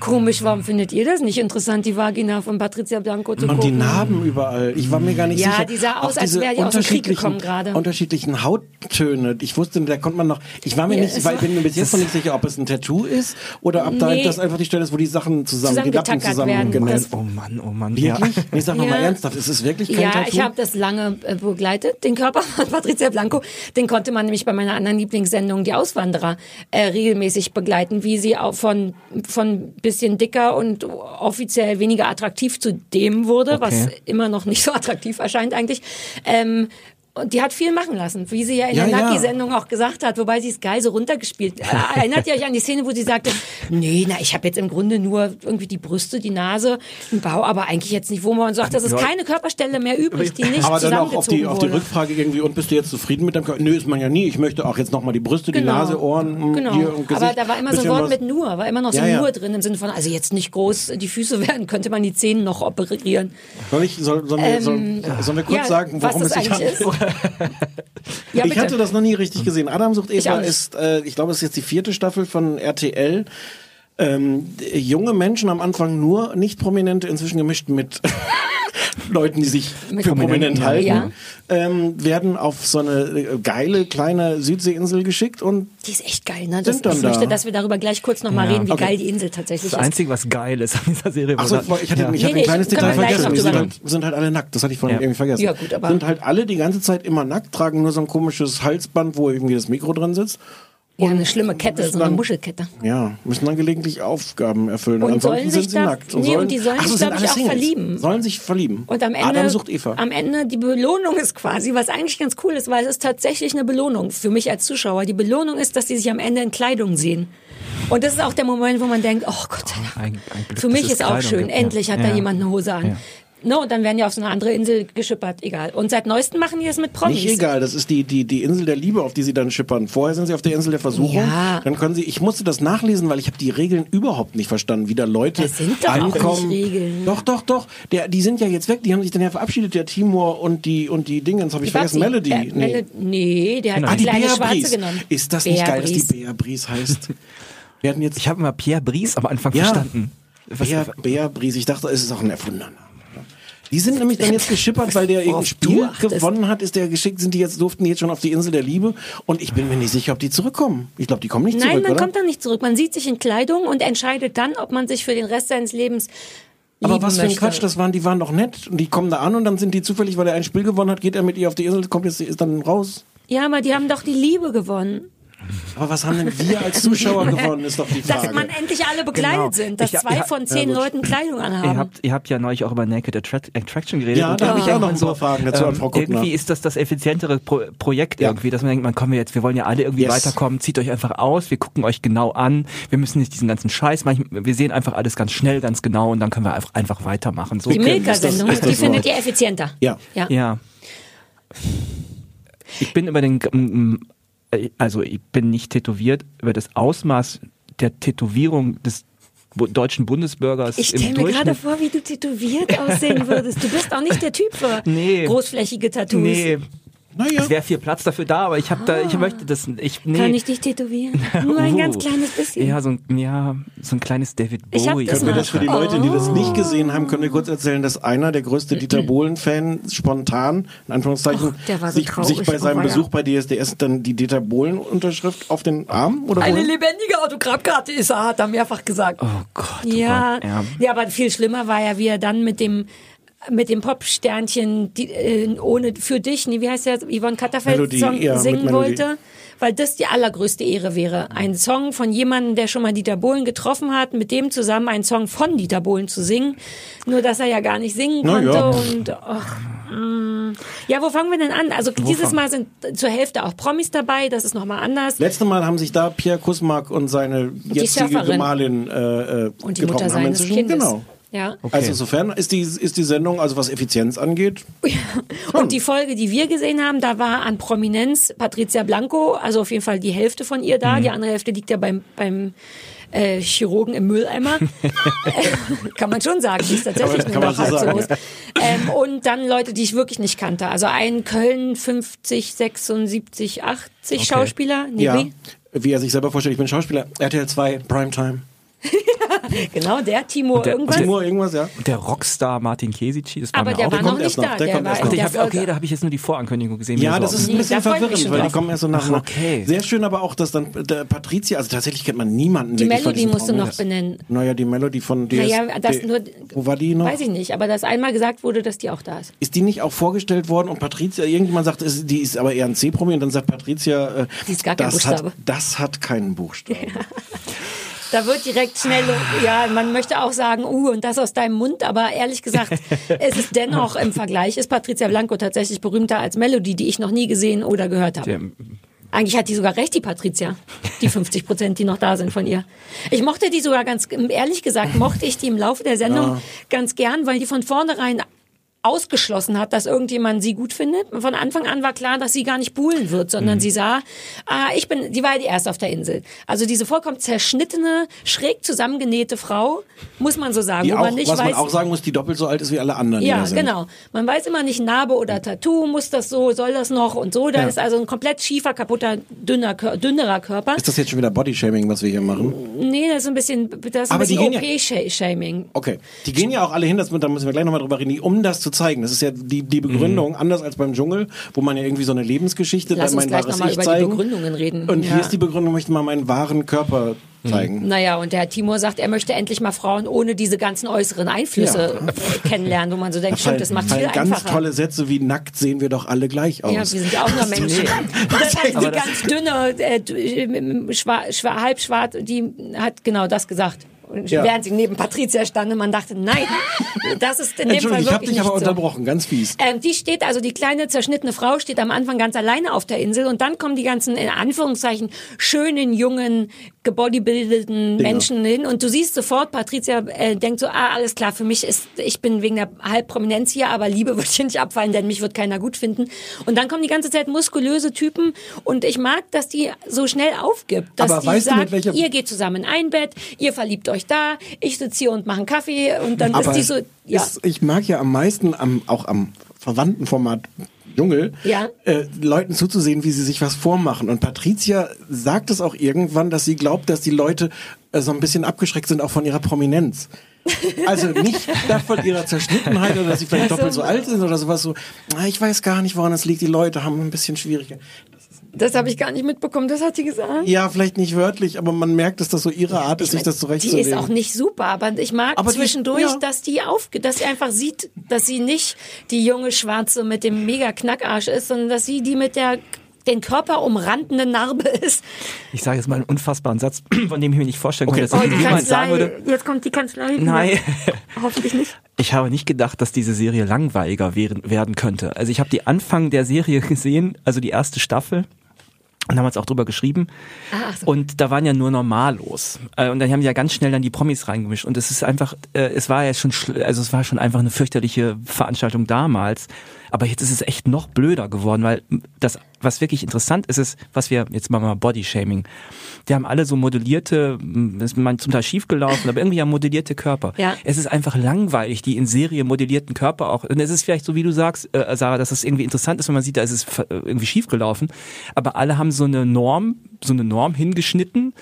Komisch, warum findet ihr das nicht interessant, die Vagina von Patricia Blanco zu Und die gucken? Narben überall. Ich war mir gar nicht Ja, sicher. die sah aus, als wäre die aus dem Krieg unterschiedlichen- gekommen gerade. Unterschiedlichen Hauttöne. Ich wusste, da konnte man noch. Ich war mir Ja, nicht, weil ich bin mir bis jetzt noch nicht sicher, ob es ein Tattoo ist oder ob da Nee. das einfach die Stelle ist, wo die Sachen zusammen, die Lappen zusammen werden. genäht. Oh Mann, oh Mann. Wirklich? Ich sag nochmal Ja. ernsthaft, ist es wirklich kein Ja, Tattoo? ich habe das lange äh, begleitet, den Körper von Patricia Blanco. Den konnte man nämlich bei meiner anderen Lieblingssendung, die Auswanderer, äh, regelmäßig begleiten, wie sie auch von, von bisschen dicker und offiziell weniger attraktiv zu dem wurde, was Okay. immer noch nicht so attraktiv erscheint eigentlich. Ähm, und die hat viel machen lassen, wie sie ja in Ja, der ja. Naki-Sendung auch gesagt hat, wobei sie es geil so runtergespielt. Äh, Erinnert ihr euch an die Szene, wo sie sagte, nee, na, ich habe jetzt im Grunde nur irgendwie die Brüste, die Nase, den Bau, aber eigentlich jetzt nicht, wo man sagt, das ist Ja. keine Körperstelle mehr übrig, die nicht aber dann auch auf die, auf die. Rückfrage irgendwie, und bist du jetzt zufrieden mit deinem Körper? Nö, ist man ja nie. Ich möchte auch jetzt nochmal die Brüste, die Genau. Nase, Ohren, mh, Genau. hier und Gesicht. aber da war immer so ein Wort was. mit nur, war immer noch so Ja, ja. nur drin im Sinne von, also jetzt nicht groß die Füße werden, könnte man die Zähne noch operieren. Soll ich, soll, sollen, wir, soll, sollen wir kurz Ähm, ja, sagen, was worum es sich handelt? Ja, ich hatte das noch nie richtig gesehen. Adam sucht Eva ist, äh, ich glaube, es ist jetzt die vierte Staffel von RTL. Ähm, junge Menschen am Anfang nur nicht prominente, inzwischen gemischt mit Leuten, die sich Mit für prominent halten, ja. ähm, werden auf so eine äh, geile kleine Südseeinsel geschickt und Die ist echt geil, ne? Das, Sind dann ich möchte, da. dass wir darüber gleich kurz nochmal Ja. reden, wie Okay. geil die Insel tatsächlich Das ist. Einzige, was geil ist an dieser Serie. Ach so, ich hatte, ich Nee, hatte nee, ein kleines Detail wir vergessen. Die sind halt, sind halt alle nackt. Das hatte ich vorhin Ja. irgendwie vergessen. Ja, gut, aber- sind halt alle die ganze Zeit immer nackt, tragen nur so ein komisches Halsband, wo irgendwie das Mikro drin sitzt. Ja, eine schlimme Kette, so eine dann- Muschelkette. Ja, müssen dann gelegentlich Aufgaben erfüllen. Und ansonsten sollen sind sich sie da- nackt. nee, und die sollen Ach so, sich, sind glaub ich, auch Singles. verlieben. Sollen sich verlieben. Und am Ende, Adam sucht Eva. am Ende die Belohnung ist quasi, was eigentlich ganz cool ist, weil es ist tatsächlich eine Belohnung für mich als Zuschauer. Die Belohnung ist, dass die sich am Ende in Kleidung sehen. Und das ist auch der Moment, wo man denkt, oh Gott sei Dank. Ein- ein Glück, für mich es ist auch Kleidung schön. gibt, ja. Endlich hat da Ja. jemand eine Hose an. Ja. No, und dann werden die auf so eine andere Insel geschippert, egal. Und seit neuestem machen die das mit Promis. Nicht egal, das ist die, die, die Insel der Liebe, auf die sie dann schippern. Vorher sind sie auf der Insel der Versuchung. Ja. Dann können sie, ich musste das nachlesen, weil ich habe die Regeln überhaupt nicht verstanden, wie da Leute Das sind doch auch ankommen. nicht Regeln. Doch, doch, doch. Der, die sind ja jetzt weg, die haben sich dann ja verabschiedet, der Timur und die, und die Dingens, habe ich Die vergessen, Babsi. Melody. Äh, Melo- nee, der hat Ah, die die kleine Bea Schwarze Bries. genommen. Ist das nicht Bea geil, dass Bries. die Bea Bries heißt? Wir hatten jetzt Ich habe immer Pierre Brice am Anfang Ja. verstanden. Was, Bea, Bea Bries. Ich dachte, es ist auch ein erfundener Name. Die sind nämlich dann jetzt geschippert, weil der irgendein Spiel gewonnen hat, ist der geschickt, sind die jetzt, durften die jetzt schon auf die Insel der Liebe. Und ich bin mir nicht sicher, ob die zurückkommen. Ich glaube, die kommen nicht Nein, zurück, man oder? kommt dann nicht zurück. Man sieht sich in Kleidung und entscheidet dann, ob man sich für den Rest seines Lebens Aber was für ein möchte. Quatsch, das waren, die waren doch nett. Und die kommen da an und dann sind die zufällig, weil er ein Spiel gewonnen hat, geht er mit ihr auf die Insel, kommt jetzt, ist dann raus. Ja, aber die haben doch die Liebe gewonnen. Aber was haben denn wir als Zuschauer gewonnen, ist doch die Frage. Dass man endlich alle bekleidet Genau. sind, dass Ich- zwei ja, von zehn Leuten Kleidung Ihr anhaben. habt, ihr habt ja neulich auch über Naked Attract Attraction geredet. Ja, da habe ich auch noch ein paar Fragen dazu an Frau Kuttner. Irgendwie ist das das effizientere Pro Projekt Ja. irgendwie, dass man denkt, man kommen wir jetzt, wir wollen ja alle irgendwie Yes. weiterkommen, zieht euch einfach aus, wir gucken euch genau an, wir müssen nicht diesen ganzen Scheiß, manchmal, wir sehen einfach alles ganz schnell, ganz genau und dann können wir einfach, einfach weitermachen. So die Milka-Sendung, die findet ihr effizienter. Ja. ja. Ja. Ich bin über den, also ich bin nicht tätowiert, über das Ausmaß der Tätowierung des deutschen Bundesbürgers Ich stelle mir gerade vor, wie du tätowiert aussehen würdest. Du bist auch nicht der Typ für Nee. großflächige Tattoos. Nee, Naja. es wäre viel Platz dafür da, aber ich habe da, ich möchte das, ich, nee. Ah. Kann ich dich tätowieren? Nur ein Uh. ganz kleines bisschen. Ja, so ein, ja, so ein kleines David Ich Bowie. das Können wir das für die Leute, die das Oh. nicht gesehen haben, können wir kurz erzählen, dass einer der größte Dieter Bohlen-Fan spontan, in Anführungszeichen, Och, der war so sich, sich bei Oh, seinem. Besuch bei DSDS dann die Dieter Bohlen-Unterschrift auf den Arm oder Eine wohin? lebendige Autogrammkarte ist er, hat er mehrfach gesagt. Oh Gott. Oh ja, Gott, ja. ja, aber viel schlimmer war ja, wie er dann mit dem mit dem Popsternchen die, äh, ohne für dich, nee, wie heißt der Yvonne Katterfeld Melodie, Song ja, singen wollte, weil das die allergrößte Ehre wäre, ein Song von jemandem, der schon mal Dieter Bohlen getroffen hat, mit dem zusammen einen Song von Dieter Bohlen zu singen, nur dass er ja gar nicht singen konnte ja. und ach, mm. ja, wo fangen wir denn an? Also dieses Mal sind zur Hälfte auch Promis dabei, das ist nochmal anders. Letzte Mal haben sich da Pierre Kusmak und seine jetzige. Gemahlin äh, äh, Und die. Mutter seines Kindes. Genau. Ja. Also insofern ist die, ist die Sendung, also was Effizienz angeht, Und die Folge, die wir gesehen haben, da war an Prominenz Patricia Blanco, also auf jeden Fall die Hälfte von ihr Mhm. da, die andere Hälfte liegt ja beim, beim äh, Chirurgen im Mülleimer. kann man schon sagen, die ist tatsächlich nur noch halb so sagen, groß. Ähm, und dann Leute, die ich wirklich nicht kannte. Also ein Köln 50, 76, 80 Schauspieler. Nee, ja, wie? wie er sich selber vorstellt, ich bin Schauspieler, RTL 2, Primetime. Genau, der Timo der- irgendwas. Timur, irgendwas, ja. Und der Rockstar Martin Kesici, das war Aber mir der auch war kommt noch nicht noch, da. der Der kommt war erst noch. der hab, okay, da habe ich jetzt nur die Vorankündigung gesehen. Ja, das so- ist ein bisschen verwirrend, weil die kommen erst so nach. Ach, okay. Sehr schön aber auch, dass dann der Patricia, also tatsächlich kennt man niemanden. Die Melodie musst du noch benennen. Naja, die Melodie von DS, Naja, das nur. Wo war die noch? Weiß ich nicht, aber dass einmal gesagt wurde, dass die auch da ist. Ist die nicht auch vorgestellt worden und Patricia, irgendjemand sagt, ist- die ist aber eher ein C-Promi und dann sagt Patricia, äh, Die ist gar kein das, hat, das hat keinen Buchstaben. Da wird direkt schnell, ja, man möchte auch sagen, uh, und das aus deinem Mund, aber ehrlich gesagt, es ist dennoch im Vergleich, ist Patricia Blanco tatsächlich berühmter als Melody, die ich noch nie gesehen oder gehört habe. Der, Eigentlich hat die sogar recht, die Patricia. Die 50 Prozent, die noch da sind von ihr. Ich mochte die sogar ganz, ehrlich gesagt, mochte ich die im Laufe der Sendung ganz gern, weil die von vornherein ausgeschlossen hat, dass irgendjemand sie gut findet. Von Anfang an war klar, dass sie gar nicht buhlen wird, sondern Mhm. sie sah, ah, ich bin, die war ja die erste auf der Insel. Also diese vollkommen zerschnittene, schräg zusammengenähte Frau, muss man so sagen, Die auch, man nicht was weiß. man auch sagen muss, die doppelt so alt ist wie alle anderen. Ja, genau. Man weiß immer nicht, Narbe oder Tattoo, muss das so, soll das noch und so. Da Ja. ist also ein komplett schiefer, kaputter, dünner, dünnerer Körper. Ist das jetzt schon wieder Bodyshaming, was wir hier machen? Nee, das ist ein bisschen, das ist ein Aber die bisschen gehen ja- OP-Shaming. Okay. Die gehen ja auch alle hin, das, da müssen wir gleich nochmal drüber reden, um das zu zeigen. Das ist ja die, die Begründung, anders als beim Dschungel, wo man ja irgendwie so eine Lebensgeschichte, Lass uns mein gleich wahres nochmal Ich über die zeigen. Begründungen reden. Und Ja. hier ist die Begründung, möchte mal meinen wahren Körper zeigen. Naja, und der Herr Timur sagt, er möchte endlich mal Frauen ohne diese ganzen äußeren Einflüsse äh, kennenlernen, wo man so denkt, stimmt, das macht viel ganz einfacher. tolle Sätze wie nackt sehen wir doch alle gleich aus. Ja, wir sind ja auch nur Menschen. Das heißt, die ganz dünne, äh, d- schwa, schwa, halb schwarz, die hat genau das gesagt. Ja. Während sie neben Patricia stand und man dachte, nein, das ist in dem Fall Entschuldigung, ich habe wirklich dich aber so. unterbrochen, ganz fies. Ähm, die steht, also die kleine zerschnittene Frau steht am Anfang ganz alleine auf der Insel und dann kommen die ganzen, in Anführungszeichen, schönen, jungen, gebodybuildeten Menschen hin und du siehst sofort, Patricia äh, denkt so, ah, alles klar, für mich ist, ich bin wegen der Halbprominenz hier, aber Liebe wird hier nicht abfallen, denn mich wird keiner gut finden. Und dann kommen die ganze Zeit muskulöse Typen und ich mag, dass die so schnell aufgibt, dass Aber die sagt, ihr geht zusammen in ein Bett, ihr verliebt euch da, ich sitze hier und mache einen Kaffee und dann ist die so, ja. ist, ich mag ja am meisten, am, auch am verwandten Format Dschungel, Ja. äh, Leuten zuzusehen, wie sie sich was vormachen. Und Patricia sagt es auch irgendwann, dass sie glaubt, dass die Leute äh, so ein bisschen abgeschreckt sind, auch von ihrer Prominenz. Also nicht davon ihrer Zerschnittenheit oder dass sie vielleicht Also- doppelt so alt sind oder sowas so. "Ah, Ich weiß gar nicht, woran es liegt. Die Leute haben ein bisschen Schwierigkeiten. Das habe ich gar nicht mitbekommen, das hat sie gesagt. Ja, vielleicht nicht wörtlich, aber man merkt, dass das so ihre Art ist, sich das Die zurechtzulegen. ist auch nicht super, aber ich mag Aber die- zwischendurch, ja. dass die auf, dass sie einfach sieht, dass sie nicht die junge Schwarze mit dem mega Knackarsch ist, sondern dass sie die mit der den Körper umrandende Narbe ist. Ich sage jetzt mal einen unfassbaren Satz, von dem ich mir nicht vorstellen Okay. könnte, dass Oh, die jemand sagen würde, Kanzlei, jetzt kommt die Kanzlei. Nein. Hoffentlich nicht. Ich habe nicht gedacht, dass diese Serie langweiliger werden, werden könnte. Also ich habe die Anfang der Serie gesehen, also die erste Staffel. Und damals auch drüber geschrieben. Ach so. Und da waren ja nur Normalos. Äh, Und dann haben die ja ganz schnell dann die Promis reingemischt. Und es ist einfach, äh, es war ja schon, also es war schon einfach eine fürchterliche Veranstaltung damals. Aber jetzt ist es echt noch blöder geworden, weil das, was wirklich interessant ist, ist, was wir, jetzt machen wir mal Bodyshaming. Die haben alle so modellierte, das ist man zum Teil schief gelaufen, aber irgendwie ja modellierte Körper. Ja. Es ist einfach langweilig, die in Serie modellierten Körper auch. Und es ist vielleicht so, wie du sagst, äh, Sarah, dass es irgendwie interessant ist, wenn man sieht, da ist es äh, irgendwie schief gelaufen. Aber alle haben so eine Norm, so eine Norm hingeschnitten.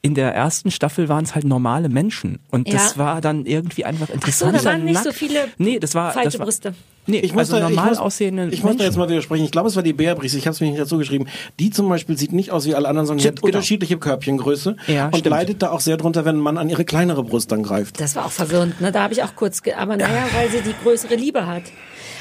In der ersten Staffel waren es halt normale Menschen. Und das Ja. war dann irgendwie einfach Ach so, interessant. da waren nicht so viele nee, das war, falsche das war, Brüste. Nee, Ich muss, also da, ich, normal muss, aussehende ich muss da Menschen. jetzt mal widersprechen. Ich glaube, es war die Beatrice. Ich habe es mir nicht dazu geschrieben. Die zum Beispiel sieht nicht aus wie alle anderen, sondern Stimmt, die hat genau. unterschiedliche Körbchengröße Ja, und stimmt. leidet da auch sehr drunter, wenn ein Mann an ihre kleinere Brust dann greift. Das war auch verwirrend, ne? Da habe ich auch kurz, ge aber naja, weil sie die größere Liebe hat.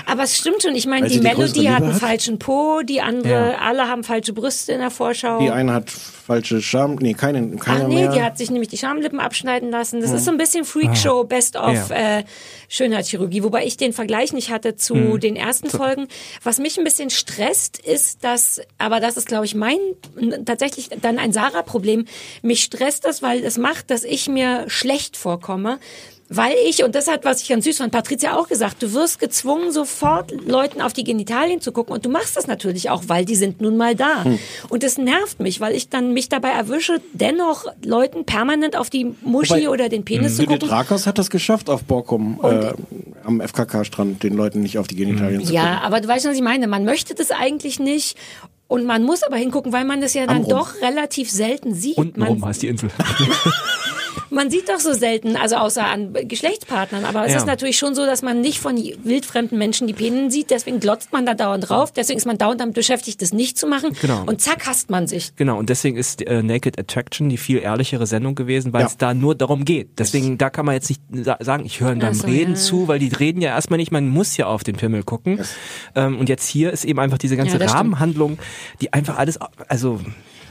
Aber es stimmt schon, ich meine, die die Melodie hat einen hat? falschen Po, die andere, Ja. alle haben falsche Brüste in der Vorschau. Die eine hat falsche Scham, nee, keine, Ach keine nee, mehr. die hat sich nämlich die Schamlippen abschneiden lassen. Das ist so ein bisschen Freakshow, Best of Ja. äh, Schönheitschirurgie, wobei ich den Vergleich nicht hatte zu Mhm. den ersten Folgen. Was mich ein bisschen stresst, ist, dass, aber das ist, glaube ich, mein tatsächlich dann ein Sarah-Problem. Mich stresst das, weil es macht, dass ich mir schlecht vorkomme. Weil ich, und das hat, was ich ganz süß fand, Patricia auch gesagt, du wirst gezwungen, sofort Leuten auf die Genitalien zu gucken. Und du machst das natürlich auch, weil die sind nun mal da. Hm. Und das nervt mich, weil ich dann mich dabei erwische, dennoch Leuten permanent auf die Muschi Wobei, oder den Penis zu gucken. Rakers hat das geschafft auf Borkum äh, am FKK-Strand, den Leuten nicht auf die Genitalien zu Ja, gucken. aber du weißt schon, was ich meine. Man möchte das eigentlich nicht. Und man muss aber hingucken, weil man das ja dann doch relativ selten sieht. Untenrum Man, heißt die Insel. man sieht doch so selten, also außer an Geschlechtspartnern. Aber es Ja. ist natürlich schon so, dass man nicht von wildfremden Menschen die Penen sieht. Deswegen glotzt man da dauernd drauf. Deswegen ist man dauernd damit beschäftigt, das nicht zu machen. Genau. Und zack, hasst man sich. Genau, und deswegen ist äh, Naked Attraction die viel ehrlichere Sendung gewesen, weil Ja. es da nur darum geht. Deswegen, da kann man jetzt nicht sa sagen, ich höre beim so, Reden ja. zu, weil die reden ja erstmal nicht, man muss ja auf den Pimmel gucken. Ähm, und jetzt hier ist eben einfach diese ganze Ja, das stimmt. Rahmenhandlung, die einfach alles, also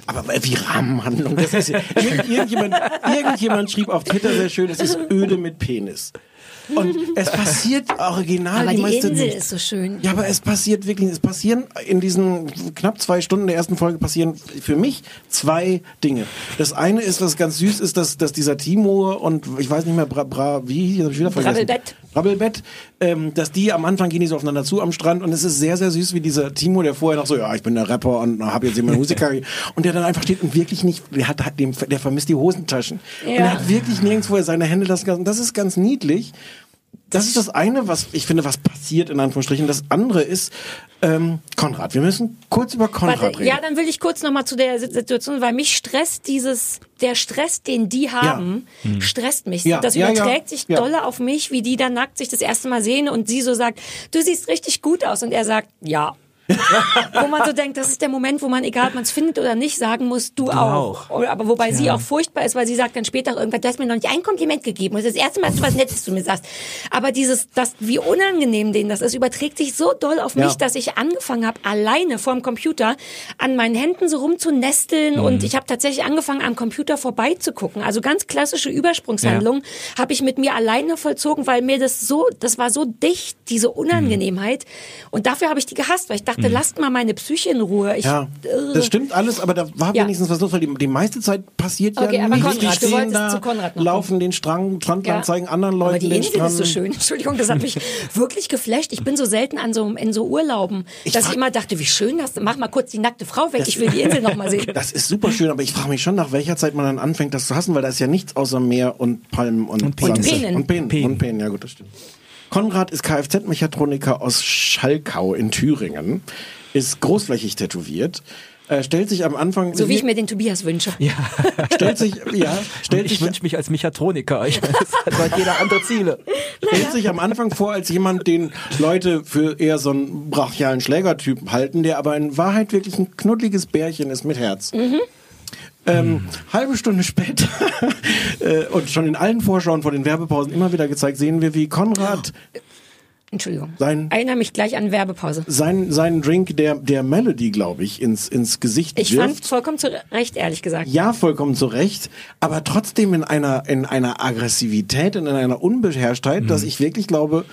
Aber wie Rahmenhandlung. Das ist irgendjemand, irgendjemand schrieb auf Twitter sehr schön, es ist öde mit Penis. Und es passiert original Aber die die meiste Insel nicht. ist so schön. Ja, aber es passiert wirklich, es passieren in diesen knapp zwei Stunden der ersten Folge passieren für mich zwei Dinge. Das eine ist, was ganz süß ist, dass, dass dieser Timo und ich weiß nicht mehr, Bra, Bra wie, hab ich wieder vergessen. Brabbelbett. Rabbelbett, ähm, dass die am Anfang gehen die so aufeinander zu am Strand und es ist sehr, sehr süß, wie dieser Timo, der vorher noch so, ja, ich bin der Rapper und habe jetzt immer Musiker und der dann einfach steht und wirklich nicht, der hat, hat dem, der vermisst die Hosentaschen und Ja. er hat wirklich nirgendwo wo er seine Hände lassen kann. Und das ist ganz niedlich. Das ist das eine, was ich finde, was passiert in Anführungsstrichen. Das andere ist ähm, Konrad. Wir müssen kurz über Konrad Warte, reden. ja, dann will ich kurz noch mal zu der Situation, weil mich stresst dieses, der Stress, den die haben, stresst mich. Ja, Das ja, ja. überträgt sich Ja. dolle auf mich, wie die dann nackt sich das erste Mal sehen und sie so sagt, du siehst richtig gut aus und er sagt, ja. wo man so denkt, das ist der Moment, wo man, egal ob man es findet oder nicht, sagen muss, du, auch. auch. Oder, aber wobei sie auch furchtbar ist, weil sie sagt dann später auch irgendwann, du hast mir noch nicht ein Kompliment gegeben. Und das ist das erste Mal, dass du was Nettes zu mir sagst. Aber dieses, das, wie unangenehm denen das ist, überträgt sich so doll auf mich, Ja. dass ich angefangen habe, alleine vorm Computer an meinen Händen so rumzunesteln und ich habe tatsächlich angefangen, am Computer vorbeizugucken. Also ganz klassische Übersprungshandlung habe ich mit mir alleine vollzogen, weil mir das so, das war so dicht, diese Unangenehmheit. Und dafür habe ich die gehasst, weil ich dachte, lasst mal meine Psyche in Ruhe. Ich, Ja, äh, das stimmt alles, aber da war Ja. wenigstens was los, weil die, die meiste Zeit passiert Okay, ja aber nichts. Konrad, die stehen da, zu Konrad noch laufen den Strang, Strand lang, zeigen anderen Leuten Aber die den Insel Strand. ist so schön. Entschuldigung, das hat mich wirklich geflasht. Ich bin so selten an so, in so Urlauben, dass frag- ich immer dachte, wie schön das, mach mal kurz die nackte Frau weg, ich will die Insel noch mal sehen. Das ist super schön, aber ich frage mich schon, nach welcher Zeit man dann anfängt, das zu hassen, weil da ist ja nichts außer Meer und Palmen und, Und. Peenen. Und Peenen. Peenen. Und Peenen, ja gut, das stimmt. Konrad ist Kfz-Mechatroniker aus Schalkau in Thüringen, ist großflächig tätowiert, äh, stellt sich am Anfang... So wie ich mir den Tobias wünsche. stellt sich, ja, stellt Ich sich, wünsche mich als Mechatroniker. Ich, das hat jeder andere Ziele. stellt sich am Anfang vor als jemand, den Leute für eher so einen brachialen Schlägertypen halten, der aber in Wahrheit wirklich ein knuddeliges Bärchen ist mit Herz. Ähm, halbe Stunde später äh, und schon in allen Vorschauen vor den Werbepausen immer wieder gezeigt, sehen wir, wie Konrad Entschuldigung. Sein- Erinnere mich gleich an Werbepause. seinen, seinen Drink der, der Melody, glaube ich, ins, ins Gesicht Ich wirft. fand vollkommen zu Recht, ehrlich gesagt. Ja, vollkommen zu Recht, aber trotzdem in einer, in einer Aggressivität und in einer Unbeherrschtheit, dass ich wirklich glaube,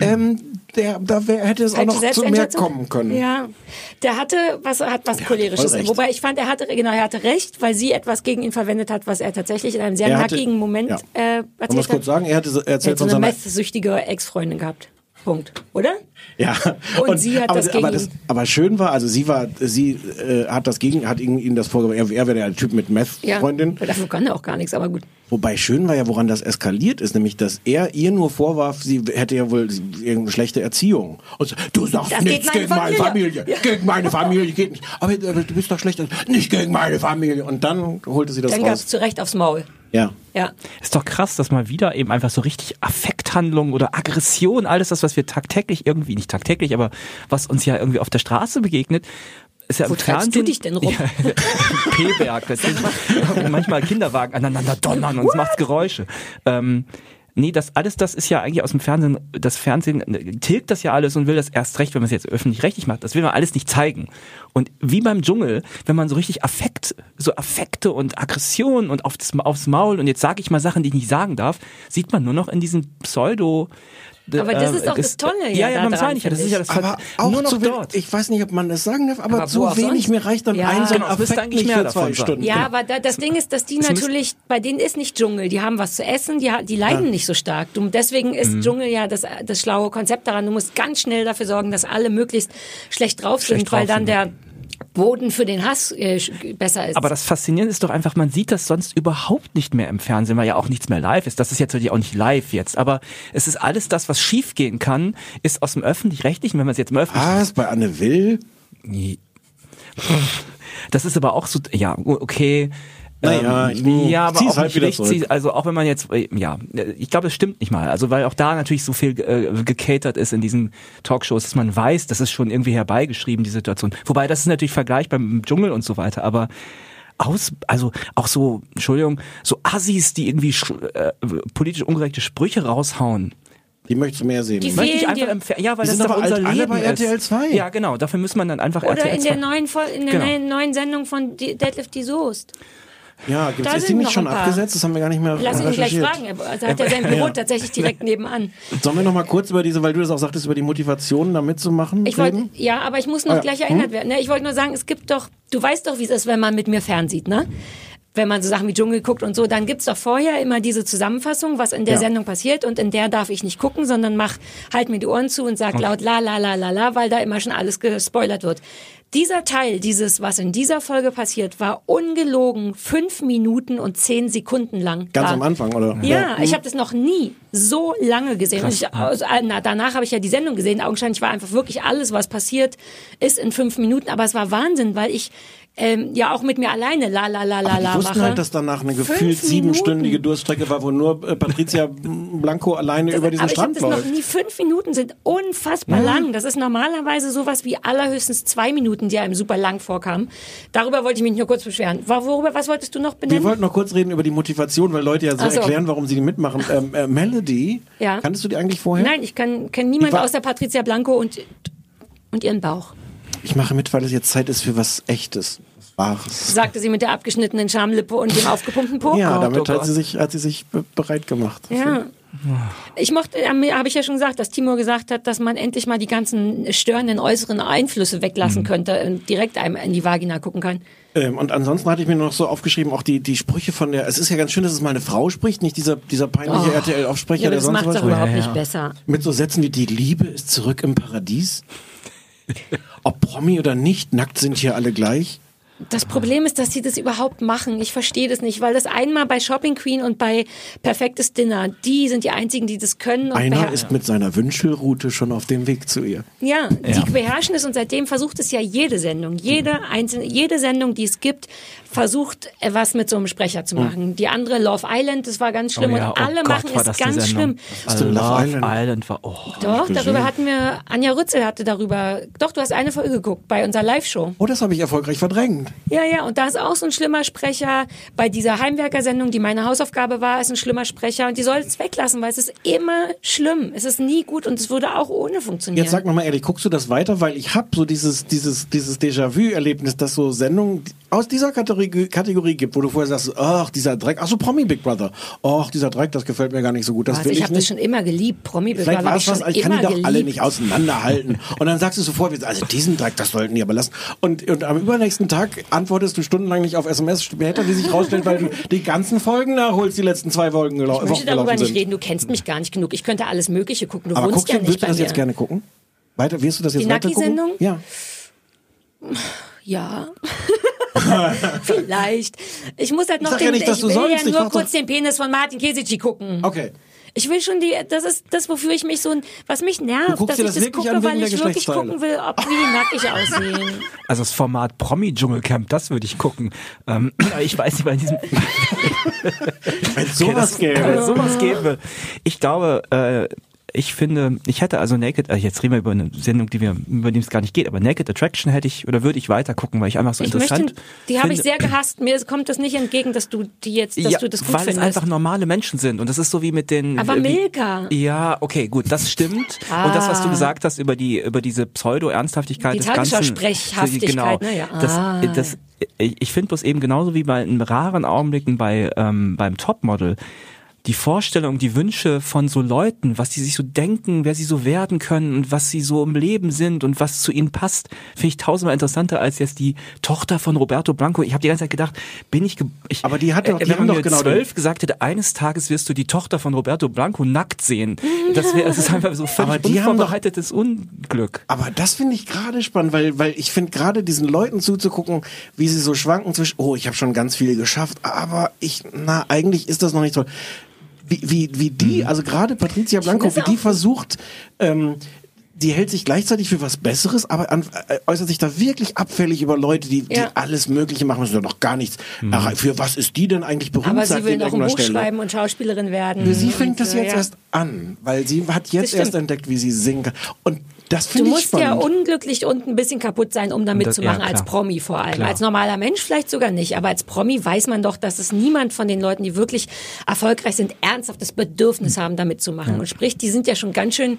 ähm, der, da wär, hätte es auch noch zu mehr kommen können. Ja, der hatte was hat was cholerisches. voll recht. Wobei ich fand, er hatte genau, er hatte recht, weil sie etwas gegen ihn verwendet hat, was er tatsächlich in einem sehr Er hatte- nackigen Moment ja. äh, Wollen wir erzählt es kurz hat. sagen? Er hatte er Er erzählt hat so von eine messsüchtige Ex-Freundin gehabt. Punkt. Oder? Ja. Und sie hat aber, das gegen aber, das, ihn. aber schön war, also sie war, sie äh, hat das gegen, hat ihm, ihm das vorgeworfen, er, er wäre der Typ mit Ja. Meth-Freundin. Weil Dafür kann er auch gar nichts, aber gut. Wobei schön war ja, woran das eskaliert ist, nämlich, dass er ihr nur vorwarf, sie hätte ja wohl irgendeine schlechte Erziehung. Und so, du sagst Das nichts meine gegen meine Familie. Familie. Gegen meine Familie geht nicht. Aber, aber du bist doch schlecht. Nicht gegen meine Familie. Und dann holte sie das Dann gab es raus. zu Recht aufs Maul. Ja. Ja. Ist doch krass, dass mal wieder eben einfach so richtig Affekthandlungen oder Aggression, alles das, was wir tagtäglich irgendwie, nicht tagtäglich, aber was uns ja irgendwie auf der Straße begegnet, ist ja Wo im Fernsehen. du dich denn rum? Ja, P-Berg, das ist manchmal Kinderwagen aneinander donnern und es macht Geräusche. Ähm, Nee, das alles, das ist ja eigentlich aus dem Fernsehen, das Fernsehen äh, tilgt das ja alles und will das erst recht, wenn man es jetzt öffentlich-rechtlich macht. Das will man alles nicht zeigen. Und wie beim Dschungel, wenn man so richtig Affekt, so Affekte und Aggression und aufs, aufs Maul und jetzt sage ich mal Sachen, die ich nicht sagen darf, sieht man nur noch in diesem Pseudo. Aber das äh, ist doch das Tolle Ja, ja ja, meine ich ja. Das ist ja das Aber auch nur noch zu dort. ich weiß nicht, ob man das sagen darf, aber, auch wenig sonst? mir reicht dann Ja. ein so ein Genau, Affekt eigentlich nicht mehr zwei. Stunden. Ja, aber da, das Ding ist, dass die natürlich, bei denen ist nicht Dschungel, die haben was zu essen, die, die leiden nicht so stark. Du, deswegen ist Mhm. Dschungel ja das, das schlaue Konzept daran. Du musst ganz schnell dafür sorgen, dass alle möglichst schlecht drauf Schlecht sind, weil dann sind, der Boden für den Hass äh, besser ist. Aber das Faszinierende ist doch einfach, man sieht das sonst überhaupt nicht mehr im Fernsehen, weil ja auch nichts mehr live ist. Das ist jetzt natürlich auch nicht live jetzt, aber es ist alles das, was schiefgehen kann, ist aus dem Öffentlich-Rechtlichen, wenn man es jetzt im Öffentlich... Was? Bei Anne Will? Das ist aber auch so, ja, okay. Naja, ähm, ich- ja, aber auch halt nicht richtig, also auch wenn man jetzt, äh, ja, ich glaube, es stimmt nicht mal. Also weil auch da natürlich so viel äh, gecatert ist in diesen Talkshows, dass man weiß, das ist schon irgendwie herbeigeschrieben, die Situation. Wobei das ist natürlich vergleichbar mit dem Dschungel und so weiter, aber aus, also auch so, Entschuldigung, so Assis, die irgendwie äh, politisch ungerechte Sprüche raushauen. Die möchtest du mehr sehen. Die Möchte ich einfach Fer ja, weil Die das sind doch aber unser Leben bei ist. RTL 2. Ja, genau. Dafür muss man dann einfach Oder RTL in 2. der neuen, Fol- in der Genau. neuen, Sendung von Deadlift die Soest. Ja, gibt's, Da ist die nicht schon abgesetzt? Das haben wir gar nicht mehr Lass ihn gleich fragen. Er also hat ja sein Büro tatsächlich direkt nebenan. Sollen wir noch mal kurz über diese, weil du das auch sagtest, über die Motivation da mitzumachen? Ich wollte, reden? ja, aber ich muss noch Ah ja. gleich erinnert werden. Ne? Ich wollte nur sagen, es gibt doch, du weißt doch, wie es ist, wenn man mit mir fernsieht, ne? Wenn man so Sachen wie Dschungel guckt und so, dann gibt's doch vorher immer diese Zusammenfassung, was in der Ja. Sendung passiert und in der darf ich nicht gucken, sondern mach halt mir die Ohren zu und sag laut la la la la la, weil da immer schon alles gespoilert wird. Dieser Teil, dieses, was in dieser Folge passiert, war ungelogen fünf Minuten und zehn Sekunden lang. Ganz da. am Anfang, oder? Ja, Mhm. ich habe das noch nie so lange gesehen. Ich, also, äh, na, danach habe ich ja die Sendung gesehen. Augenscheinlich war einfach wirklich alles, was passiert, ist in fünf Minuten. Aber es war Wahnsinn, weil ich ähm, ja auch mit mir alleine la la la la la wussten mache. halt, dass danach eine gefühlt siebenstündige. Durststrecke war, wo nur äh, Patricia Blanco alleine über diesen aber ich Strand das noch läuft. nie. Fünf Minuten sind unfassbar lang. Das ist normalerweise sowas wie allerhöchstens zwei Minuten, die einem super lang vorkamen. Darüber wollte ich mich nur kurz beschweren. War- Worüber, was wolltest du noch Wir benennen? wollten noch kurz reden über die Motivation, weil Leute ja so so. erklären, warum sie die mitmachen. Ähm, äh, Melody, Ja. kanntest du die eigentlich vorher? Nein, ich kann kenne niemand Die war- außer Patricia Blanco und und ihren Bauch. Ich mache mit, weil es jetzt Zeit ist für was Echtes, was Wahres. Sagte sie mit der abgeschnittenen Schamlippe und dem aufgepumpten Po. ja, Gott, damit oh hat sie sich, hat sie sich be- bereit gemacht. Ja. Ich mochte, habe ich ja schon gesagt, dass Timur gesagt hat, dass man endlich mal die ganzen störenden äußeren Einflüsse weglassen könnte und direkt einem in die Vagina gucken kann. Ähm, und ansonsten hatte ich mir noch so aufgeschrieben, auch die, die Sprüche von der, es ist ja ganz schön, dass es mal eine Frau spricht, nicht dieser, dieser peinliche RTL-Aufsprecher, Oh. Ja, aber der das sonst macht es was auch überhaupt Ja, nicht ja. besser. Mit so Sätzen wie, die Liebe ist zurück im Paradies. Ob Promi oder nicht, nackt sind hier alle gleich. Das Problem ist, dass sie das überhaupt machen. Ich verstehe das nicht, weil das einmal bei Shopping Queen und bei Perfektes Dinner, die sind die einzigen, die das können. Und Einer ist mit seiner Wünschelrute schon auf dem Weg zu ihr. Ja, die beherrschen es und seitdem versucht es ja jede Sendung, jede einzelne, jede Sendung, die es gibt, versucht was mit so einem Sprecher zu machen. Die andere Love Island, das war ganz schlimm Oh ja, und oh alle Gott, machen es ganz schlimm. Hast du Love Island? Island war, oh. Doch, darüber hatten wir, Anja Rützel hatte darüber, doch, du hast eine Folge geguckt bei unserer Live-Show. Oh, das habe ich erfolgreich verdrängt. Ja, ja, und da ist auch so ein schlimmer Sprecher. Bei dieser Heimwerker-Sendung, die meine Hausaufgabe war, ist ein schlimmer Sprecher. Und die soll es weglassen, weil es ist immer schlimm. Es ist nie gut und es würde auch ohne funktionieren. Jetzt sag mal ehrlich, guckst du das weiter? Weil ich habe so dieses, dieses, dieses Déjà-vu-Erlebnis, dass so Sendungen aus dieser Kategorie, Kategorie gibt, wo du vorher sagst, ach, dieser Dreck, ach so Promi Big Brother. Ach, dieser Dreck, das gefällt mir gar nicht so gut. Das also will ich ich habe das schon immer geliebt. Promi Big Vielleicht Brother war hab es ich was, ich kann die doch alle nicht auseinanderhalten. Und dann sagst du sofort, also diesen Dreck, das sollten die aber lassen. Und, und am übernächsten Tag antwortest du stundenlang nicht auf SMS später, wie sich rausstellt, weil du die ganzen Folgen nachholst, die letzten zwei Folgen gelau Ich möchte darüber gelaufen nicht sind. reden. Du kennst mich gar nicht genug. Ich könnte alles Mögliche gucken. Du Aber wohnst guckst ja nicht willst du das mir. jetzt gerne gucken? Weiter, wirst du das jetzt Die weiter gucken? Nacki-Sendung? Ja. Ja. Vielleicht. Ich muss halt noch sag ja den, nicht, dass ich du will sollst. ja Ich nur kurz den Penis von Martin Kesici gucken. Okay. Ich will schon die, das ist das, wofür ich mich so, was mich nervt, dass ich das das wirklich gucke, weil ich wirklich gucken will, ob wie die nackig aussehen. Also das Format Promi-Dschungelcamp, das würde ich gucken. Ähm, ich weiß nicht, bei diesem Wenn sowas Wenn gäbe. es sowas gäbe. Ich glaube, äh, ich finde, ich hätte also Naked, also jetzt reden wir über eine Sendung, die wir, über die es gar nicht geht, aber Naked Attraction hätte ich oder würde ich weiter gucken, weil ich einfach so Ich interessant möchte, die habe ich sehr gehasst. Mir kommt das nicht entgegen, dass du die jetzt, dass ja, du das gut weil findest. es einfach normale Menschen sind und das ist so wie mit den Aber wie, Milka. Ja, okay, gut, das stimmt. Und das, was du Ah. gesagt hast über die über diese Pseudo-Ernsthaftigkeit Die des Ganzen, Tagesschau-Sprechhaftigkeit, genau, ne, ja. das, Ah. das, ich ich finde bloß eben genauso wie bei in raren Augenblicken bei ähm, beim Topmodel die Vorstellung, die Wünsche von so Leuten, was die sich so denken, wer sie so werden können und was sie so im Leben sind und was zu ihnen passt, finde ich tausendmal interessanter als jetzt die Tochter von Roberto Blanco. Ich habe die ganze Zeit gedacht, bin ich, ge ich Aber die hat doch- äh, die wenn haben doch genau zwölf gesagt hätte, eines Tages wirst du die Tochter von Roberto Blanco nackt sehen. Das wäre, das ist einfach so Aber völlig die haben doch- unvorbereitetes Unglück. Aber das finde ich gerade spannend, weil, weil ich finde gerade diesen Leuten zuzugucken, wie sie so schwanken zwischen, oh, ich habe schon ganz viel geschafft, aber ich, na, eigentlich ist das noch nicht toll. Wie, wie, wie die, also gerade Patricia Blanco, wie die versucht, ähm, die hält sich gleichzeitig für was Besseres, aber an, äh, äußert sich da wirklich abfällig über Leute, die, die Ja. alles Mögliche machen, ja noch gar nichts. Ach, für was ist die denn eigentlich berühmt? Aber sagt sie will noch ein Buch Stelle. schreiben und Schauspielerin werden. Für sie und, fängt das äh, jetzt ja. erst an, weil sie hat jetzt erst entdeckt, wie sie singen kann. Und das Du finde ich musst spannend. ja unglücklich und ein bisschen kaputt sein, um da Das- mitzumachen, ja, als. Promi vor allem. Klar. Als normaler Mensch vielleicht sogar nicht, aber als Promi weiß man doch, dass es niemand von den Leuten, die wirklich erfolgreich sind, ernsthaft das Bedürfnis haben, da mitzumachen. Und sprich, die sind ja schon ganz schön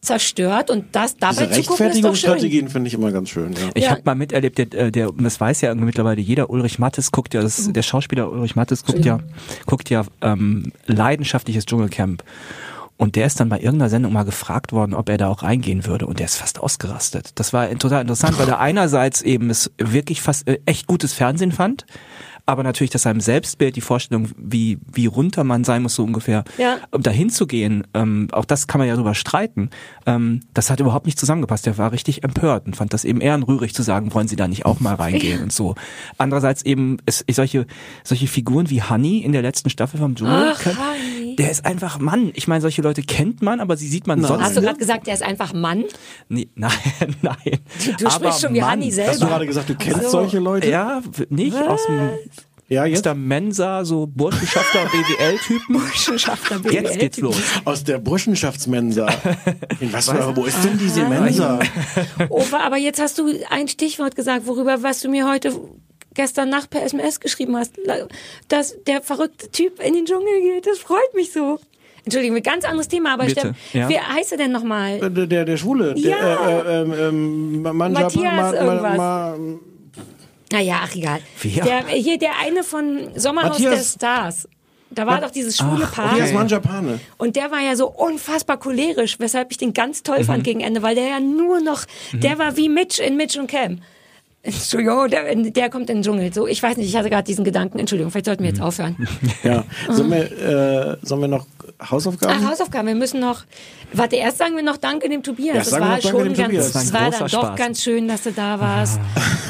zerstört und das dabei Diese zu gucken ist doch schön. Finde ich immer ganz schön. Ja. Ich Ja. habe mal miterlebt, der, äh, der, das weiß ja mittlerweile jeder, Ulrich Mattes guckt ja, das, der Schauspieler Ulrich Mattes guckt ja, guckt ja ähm, leidenschaftliches Dschungelcamp. Und der ist dann bei irgendeiner Sendung mal gefragt worden, ob er da auch reingehen würde. Und der ist fast ausgerastet. Das war total interessant, weil er einerseits eben es wirklich fast äh, echt gutes Fernsehen fand, aber natürlich, dass seinem Selbstbild die Vorstellung, wie, wie runter man sein muss, so ungefähr, Ja. um dahin zu gehen, ähm, auch das kann man ja drüber streiten, ähm, das hat überhaupt nicht zusammengepasst. Der war richtig empört und fand das eben ehrenrührig zu sagen, wollen Sie da nicht auch mal reingehen und so. Andererseits eben ist, solche, solche Figuren wie Honey in der letzten Staffel vom Dschungel, Ach, Der ist einfach Mann. Ich meine, solche Leute kennt man, aber sie sieht man sonst Hast du gerade gesagt, der ist einfach Mann? Nee, nein, nein. Du Aber sprichst schon wie. Honey selber. Hast du gerade gesagt, du kennst Ach so. solche Leute? Ja, nicht aus dem Ja, aus jetzt? der Mensa, so Burschenschafter BWL-Typen. Burschenschafter Jetzt geht's los. Aus der Burschenschaftsmensa. In was für, wo ist denn diese Mensa? Uwe, aber jetzt hast du ein Stichwort gesagt, worüber, was du mir heute gestern Nacht per SMS geschrieben hast, dass der verrückte Typ in den Dschungel geht. Das freut mich so. Entschuldigung, ein ganz anderes Thema, aber Bitte, Steff, ja. wie heißt er denn nochmal? Der, der, der Schwule. Der, Ja. äh, äh, ähm, Manja, Matthias irgendwas. ma, Naja, ach egal. Wer? Der, hier der eine von Sommerhaus Matthias- der Stars. Da war doch dieses schwule Ach, Paar. Matthias Okay. Manjapane. Und der war ja so unfassbar cholerisch, weshalb ich den ganz toll Mhm. fand gegen Ende, weil der ja nur noch, der war wie Mitch in Mitch und Cam. Entschuldigung, der, der kommt in den Dschungel. So, ich weiß nicht, ich hatte gerade diesen Gedanken. Entschuldigung, vielleicht sollten wir Mhm. jetzt aufhören. Ja. Sollen wir, äh, sollen wir noch Hausaufgaben? Ach, Hausaufgaben, wir müssen noch. Warte, erst sagen wir noch Danke dem Tobias. Ja, das war noch schon dem ganz, Tobias. Das war war dann großer doch Spaß. ganz schön, dass du da warst.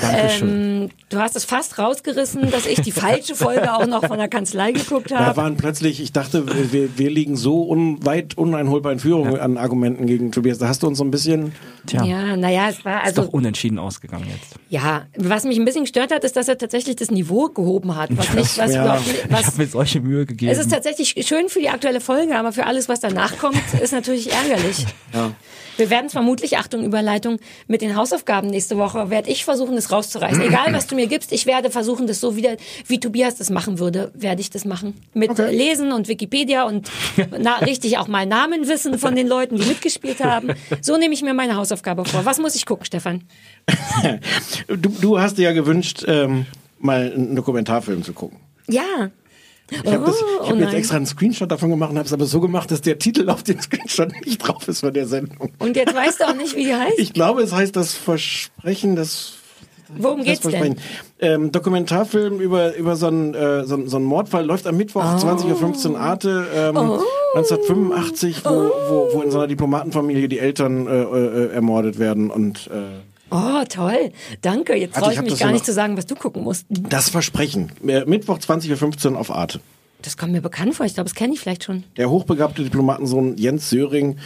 Dankeschön. Ähm, du hast es fast rausgerissen, dass ich die falsche Folge auch noch von der Kanzlei geguckt Da habe. waren plötzlich, ich dachte, wir, wir liegen so un, weit uneinholbar in Führung an Argumenten gegen Tobias. Da hast du uns so ein bisschen. Tja, Ja, naja, es war ist also. doch unentschieden ausgegangen jetzt. Ja, was mich ein bisschen gestört hat, ist, dass er tatsächlich das Niveau gehoben hat. Was nicht, was ja. überhaupt nicht, Ich habe was, mir solche Mühe gegeben. es ist tatsächlich schön für die aktuelle Folge, aber für alles, was danach kommt, ist natürlich ärgerlich. Wir werden es vermutlich, Achtung, Überleitung, mit den Hausaufgaben nächste Woche, werde ich versuchen, das rauszureißen. Egal, was du mir gibst, ich werde versuchen, das so wieder, wie Tobias das machen würde, werde ich das machen. Mit äh, Lesen und Wikipedia und na, richtig auch mal Namen wissen von den Leuten, die mitgespielt haben. So nehme ich mir meine Hausaufgabe vor. Was muss ich gucken, Stefan? Du, du hast dir ja gewünscht, ähm, mal einen Dokumentarfilm zu gucken. Ja. Ich habe Oh, hab oh jetzt extra einen Screenshot davon gemacht und habe es aber so gemacht, dass der Titel auf dem Screenshot nicht drauf ist von der Sendung. Und jetzt weißt du auch nicht, wie die heißt? Ich glaube, es heißt das Versprechen, das Worum geht's denn? Ähm, Dokumentarfilm über, über so, einen, äh, so, so einen Mordfall läuft am Mittwoch, Oh. 20.15 Uhr Arte, ähm, 1985, wo, wo, wo in so einer Diplomatenfamilie die Eltern äh, äh, ermordet werden und äh, Oh, toll. Danke. Jetzt Warte, traue ich mich gar nicht zu sagen, was du gucken musst. das Versprechen. Äh, Mittwoch, 20.15 Uhr auf Arte. Das kommt mir bekannt vor. Ich glaube, das kenne ich vielleicht schon. Der hochbegabte Diplomatensohn Jens Söring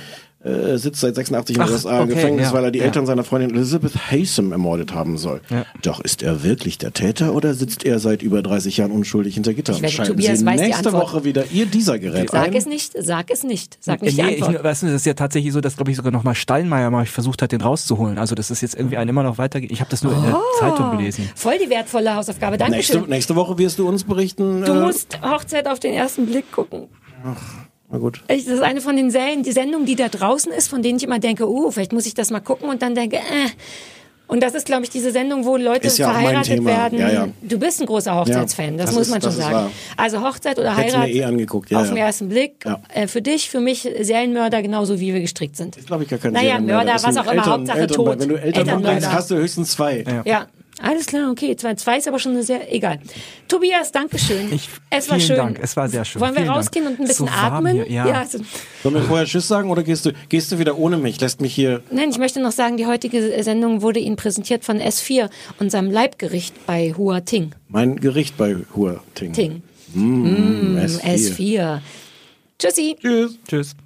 äh, sitzt seit 86 in den Ach, USA im okay, Gefängnis, ja, weil er die ja. Eltern seiner Freundin Elizabeth Haysom ermordet haben soll. Doch ist er wirklich der Täter oder sitzt er seit über 30 Jahren unschuldig hinter Gittern? Ich wette, Schalten Tobias Sie weiß die nächste. Woche wieder Ihr dieser Gerät Sag ein. es nicht, sag es nicht. Sag nicht nee, die ich, Antwort. weißt du, das ist ja tatsächlich so, dass glaube ich sogar noch mal Steinmeier mal versucht hat, den rauszuholen. Also das ist jetzt irgendwie ein immer noch weitergeht. Ich habe das nur in der Zeitung gelesen. Voll die wertvolle Hausaufgabe. Nächste, Dankeschön. nächste Woche wirst du uns berichten. Du äh, musst Hochzeit auf den ersten Blick gucken. Na gut. Das ist eine von den Serien, die Sendung, die da draußen ist, von denen ich immer denke, uh, vielleicht muss ich das mal gucken und dann denke, äh. Und das ist, glaube ich, diese Sendung, wo Leute ja verheiratet werden. Ja, ja. Du bist ein großer Hochzeitsfan, Ja, das, das muss ist- man schon sagen. wahr. Also Hochzeit oder Hätt's mir Heirat eh angeguckt, ja, auf ja. den ersten Blick. Ja. Äh, für dich, für mich Serienmörder genauso wie wir gestrickt sind. Ist, glaube ich, gar kein Naja, Serienmörder. Mörder, was auch immer, Eltern- Hauptsache Eltern- tot. Wenn du Eltern Elternmörder. hast, hast du höchstens zwei. Ja. Alles klar, okay. Zwei, zwei ist aber schon eine sehr, egal. Tobias, danke schön. Ich, es war vielen schön. Dank, es war sehr schön. Wollen wir Vielen Dank. rausgehen und ein bisschen So atmen? hier, ja. also, Sollen wir vorher Tschüss sagen oder gehst du, gehst du wieder ohne mich? Lässt mich hier. nein, ich möchte noch sagen, die heutige Sendung wurde Ihnen präsentiert von S4, unserem Leibgericht bei Hua Ting. Mein Gericht bei Hua Ting. Ting. Mm, S4. S4. Tschüssi. Tschüss. Tschüss.